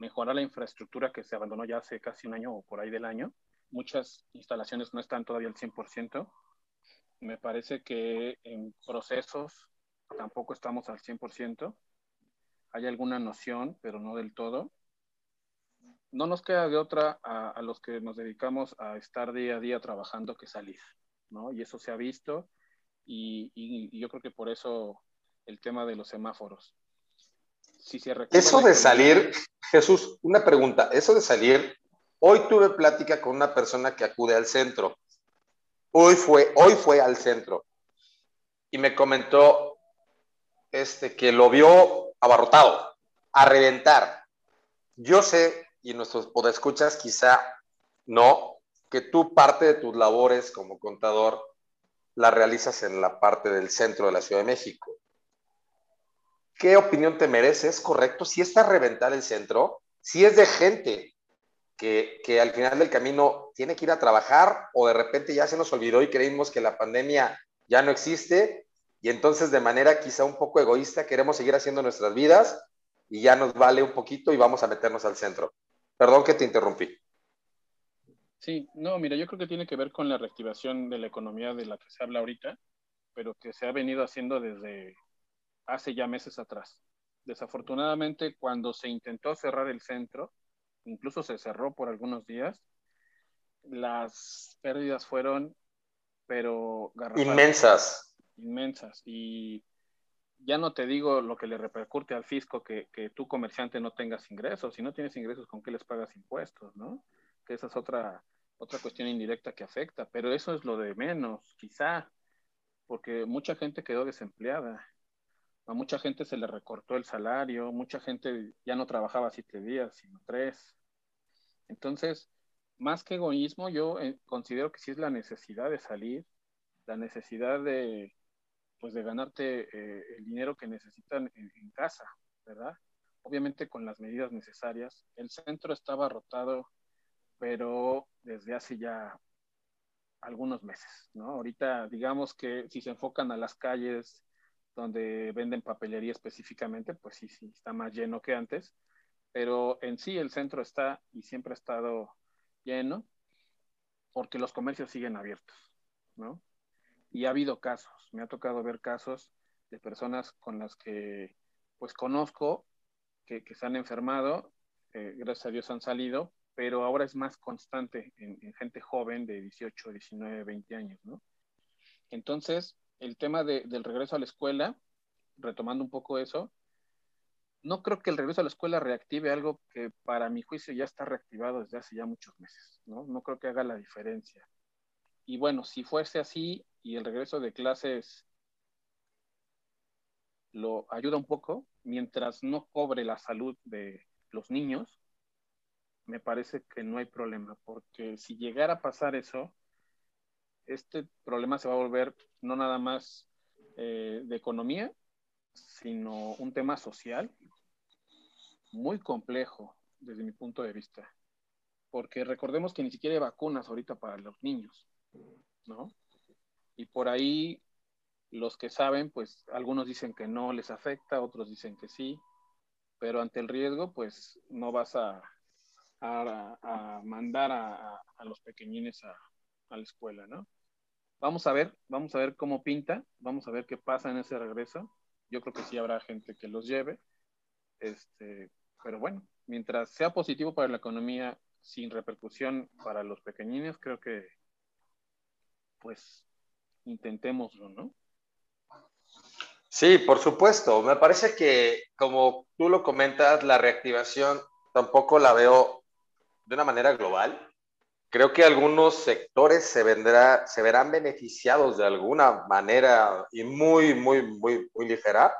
mejorar la infraestructura que se abandonó ya hace casi un año o por ahí del año. Muchas instalaciones no están todavía al 100%. Me parece que en procesos tampoco estamos al 100%. Hay alguna noción, pero no del todo. No nos queda de otra a, a los que nos dedicamos a estar día a día trabajando que salir, ¿no? Y eso se ha visto y, y, y yo creo que por eso el tema de los semáforos. Si se eso de salir, Jesús, una pregunta, eso de salir, hoy tuve plática con una persona que acude al centro, hoy fue, hoy fue al centro y me comentó este, que lo vio abarrotado, a reventar. Yo sé, y nuestros podescuchas quizá no, que tú parte de tus labores como contador la realizas en la parte del centro de la Ciudad de México. ¿Qué opinión te merece? ¿Es correcto? Si está a reventar el centro, si es de gente que, que, al final del camino tiene que ir a trabajar o de repente ya se nos olvidó y creímos que la pandemia ya no existe y entonces de manera quizá un poco egoísta queremos seguir haciendo nuestras vidas y ya nos vale un poquito y vamos a meternos al centro. Perdón que te interrumpí. Sí, no, mira, yo creo que tiene que ver con la reactivación de la economía de la que se habla ahorita, pero que se ha venido haciendo desde hace ya meses atrás. Desafortunadamente, cuando se intentó cerrar el centro, incluso se cerró por algunos días, las pérdidas fueron, pero inmensas. Inmensas. Y ya no te digo lo que le repercute al fisco que, que tú comerciante no tengas ingresos. Si no tienes ingresos, ¿con qué les pagas impuestos? ¿no? que esa es otra, otra cuestión indirecta que afecta, pero eso es lo de menos, quizá, porque mucha gente quedó desempleada, a mucha gente se le recortó el salario, mucha gente ya no trabajaba siete días, sino tres. Entonces, más que egoísmo, yo eh, considero que sí es la necesidad de salir, la necesidad de, pues, de ganarte eh, el dinero que necesitan en, en casa, ¿verdad? Obviamente con las medidas necesarias. El centro estaba rotado pero desde hace ya algunos meses, ¿no? Ahorita, digamos que si se enfocan a las calles donde venden papelería específicamente, pues sí, sí, está más lleno que antes, pero en sí el centro está y siempre ha estado lleno porque los comercios siguen abiertos, ¿no? Y ha habido casos, me ha tocado ver casos de personas con las que pues conozco que, que se han enfermado, eh, gracias a Dios han salido, pero ahora es más constante en, en, gente joven de 18, 19, 20 años, ¿no? Entonces, el tema de, del regreso a la escuela, retomando un poco eso, no creo que el regreso a la escuela reactive algo que para mi juicio ya está reactivado desde hace ya muchos meses, ¿no? No creo que haga la diferencia. Y bueno, si fuese así y el regreso de clases lo ayuda un poco, mientras no cobre la salud de los niños, me parece que no hay problema, porque si llegara a pasar eso, este problema se va a volver no nada más eh, de economía, sino un tema social muy complejo desde mi punto de vista. Porque recordemos que ni siquiera hay vacunas ahorita para los niños, ¿no? Y por ahí los que saben, pues algunos dicen que no les afecta, otros dicen que sí, pero ante el riesgo, pues no vas a a, a mandar a, a, los pequeñines a, a, la escuela, ¿no? Vamos a ver, vamos a ver cómo pinta, vamos a ver qué pasa en ese regreso. Yo creo que sí habrá gente que los lleve, este, pero bueno, mientras sea positivo para la economía, sin repercusión para los pequeñines, creo que, pues, intentémoslo, ¿no? Sí, por supuesto. Me parece que, como tú lo comentas, la reactivación tampoco la veo de una manera global, creo que algunos sectores se, vendrá, se verán beneficiados de alguna manera y muy, muy, muy, muy ligera.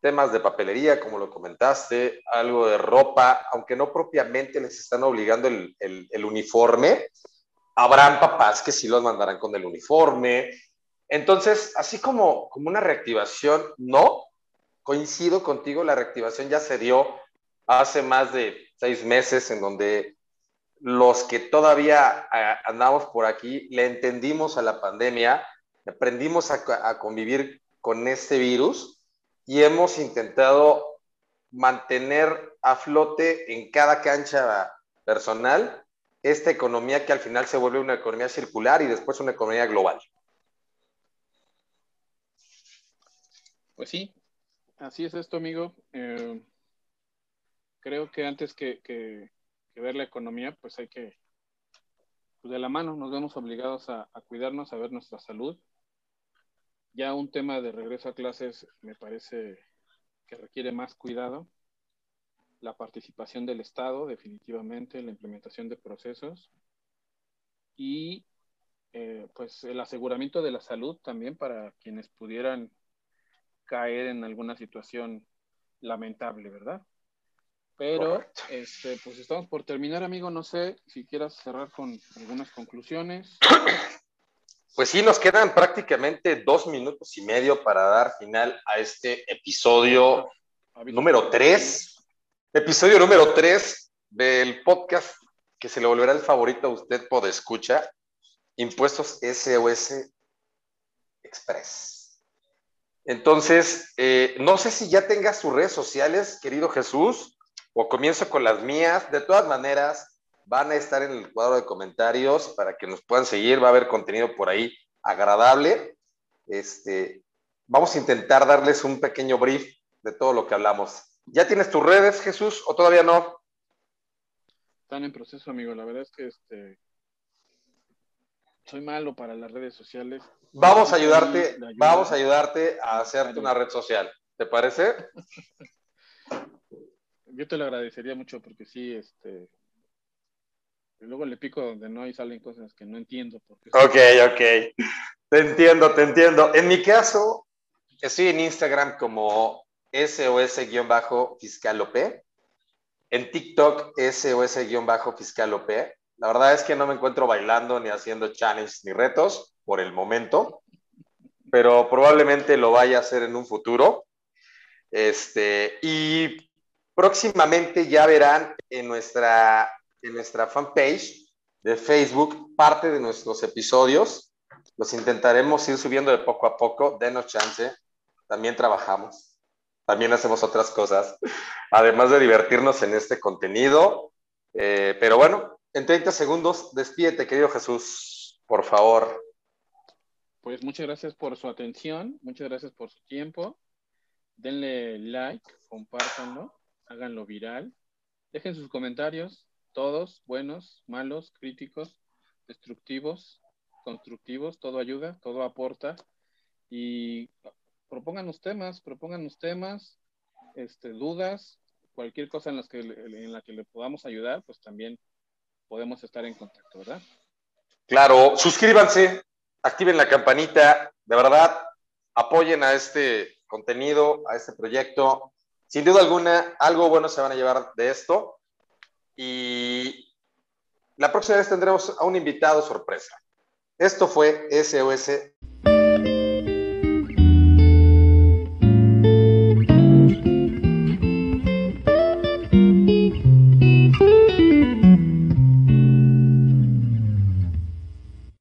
temas de papelería, como lo comentaste, algo de ropa, aunque no propiamente les están obligando el, el, uniforme, habrán papás que sí los mandarán con el uniforme. Entonces, así como, como una reactivación, no, coincido contigo, la reactivación ya se dio hace más de seis meses en donde los que todavía eh, andamos por aquí le entendimos a la pandemia, aprendimos a, convivir con este virus y hemos intentado mantener a flote en cada cancha personal esta economía que al final se vuelve una economía circular y después una economía global. Pues sí, así es esto, amigo. Eh, creo que antes que, ver la economía, pues hay que, pues de la mano, nos vemos obligados a, a cuidarnos, a ver nuestra salud ya un tema de regreso a clases me parece que requiere más cuidado. La participación del Estado, definitivamente, la implementación de procesos y eh, pues el aseguramiento de la salud también para quienes pudieran caer en alguna situación lamentable, ¿verdad? Pero, este, pues estamos por terminar, amigo. No sé si quieras cerrar con algunas conclusiones. Pues sí, nos quedan prácticamente dos minutos y medio para dar final a este episodio número tres. Episodio número tres del podcast que se le volverá el favorito a usted por escucha, Impuestos SOS Express. Entonces, eh, no sé si ya tengas sus redes sociales, querido Jesús, o comienzo con las mías. De todas maneras, van a estar en el cuadro de comentarios para que nos puedan seguir, va a haber contenido por ahí agradable. Este, vamos a intentar darles un pequeño brief de todo lo que hablamos. ¿Ya tienes tus redes, Jesús, o todavía no? Están en proceso, amigo. La verdad es que este, soy malo para las redes sociales. Vamos a ayudarte, vamos a ayudarte a hacerte una red social. ¿Te parece? Yo te lo agradecería mucho porque sí, este, luego le pico donde no y salen cosas que no entiendo. Porque ok, ok. Te entiendo, te entiendo. En mi caso, estoy en Instagram como SOS-fiscal En TikTok, SOS-fiscal La verdad es que no me encuentro bailando ni haciendo challenges ni retos por el momento, pero probablemente lo vaya a hacer en un futuro. Este, y próximamente ya verán en nuestra en nuestra fanpage de Facebook parte de nuestros episodios. Los intentaremos ir subiendo de poco a poco. Denos chance. También trabajamos. También hacemos otras cosas. Además de divertirnos en este contenido. Eh, pero bueno, en 30 segundos, despídete, querido Jesús, por favor. Pues muchas gracias por su atención. Muchas gracias por su tiempo. Denle like, compártanlo, háganlo viral. Dejen sus comentarios, todos, buenos, malos, críticos, destructivos, constructivos, todo ayuda, todo aporta. Y propongan los temas, propongan los temas, este, dudas, cualquier cosa en, las que, en la que le podamos ayudar, pues también podemos estar en contacto, ¿verdad? Claro, suscríbanse, activen la campanita, de verdad, apoyen a este contenido, a este proyecto. Sin duda alguna, algo bueno se van a llevar de esto. Y la próxima vez tendremos a un invitado sorpresa. Esto fue SOS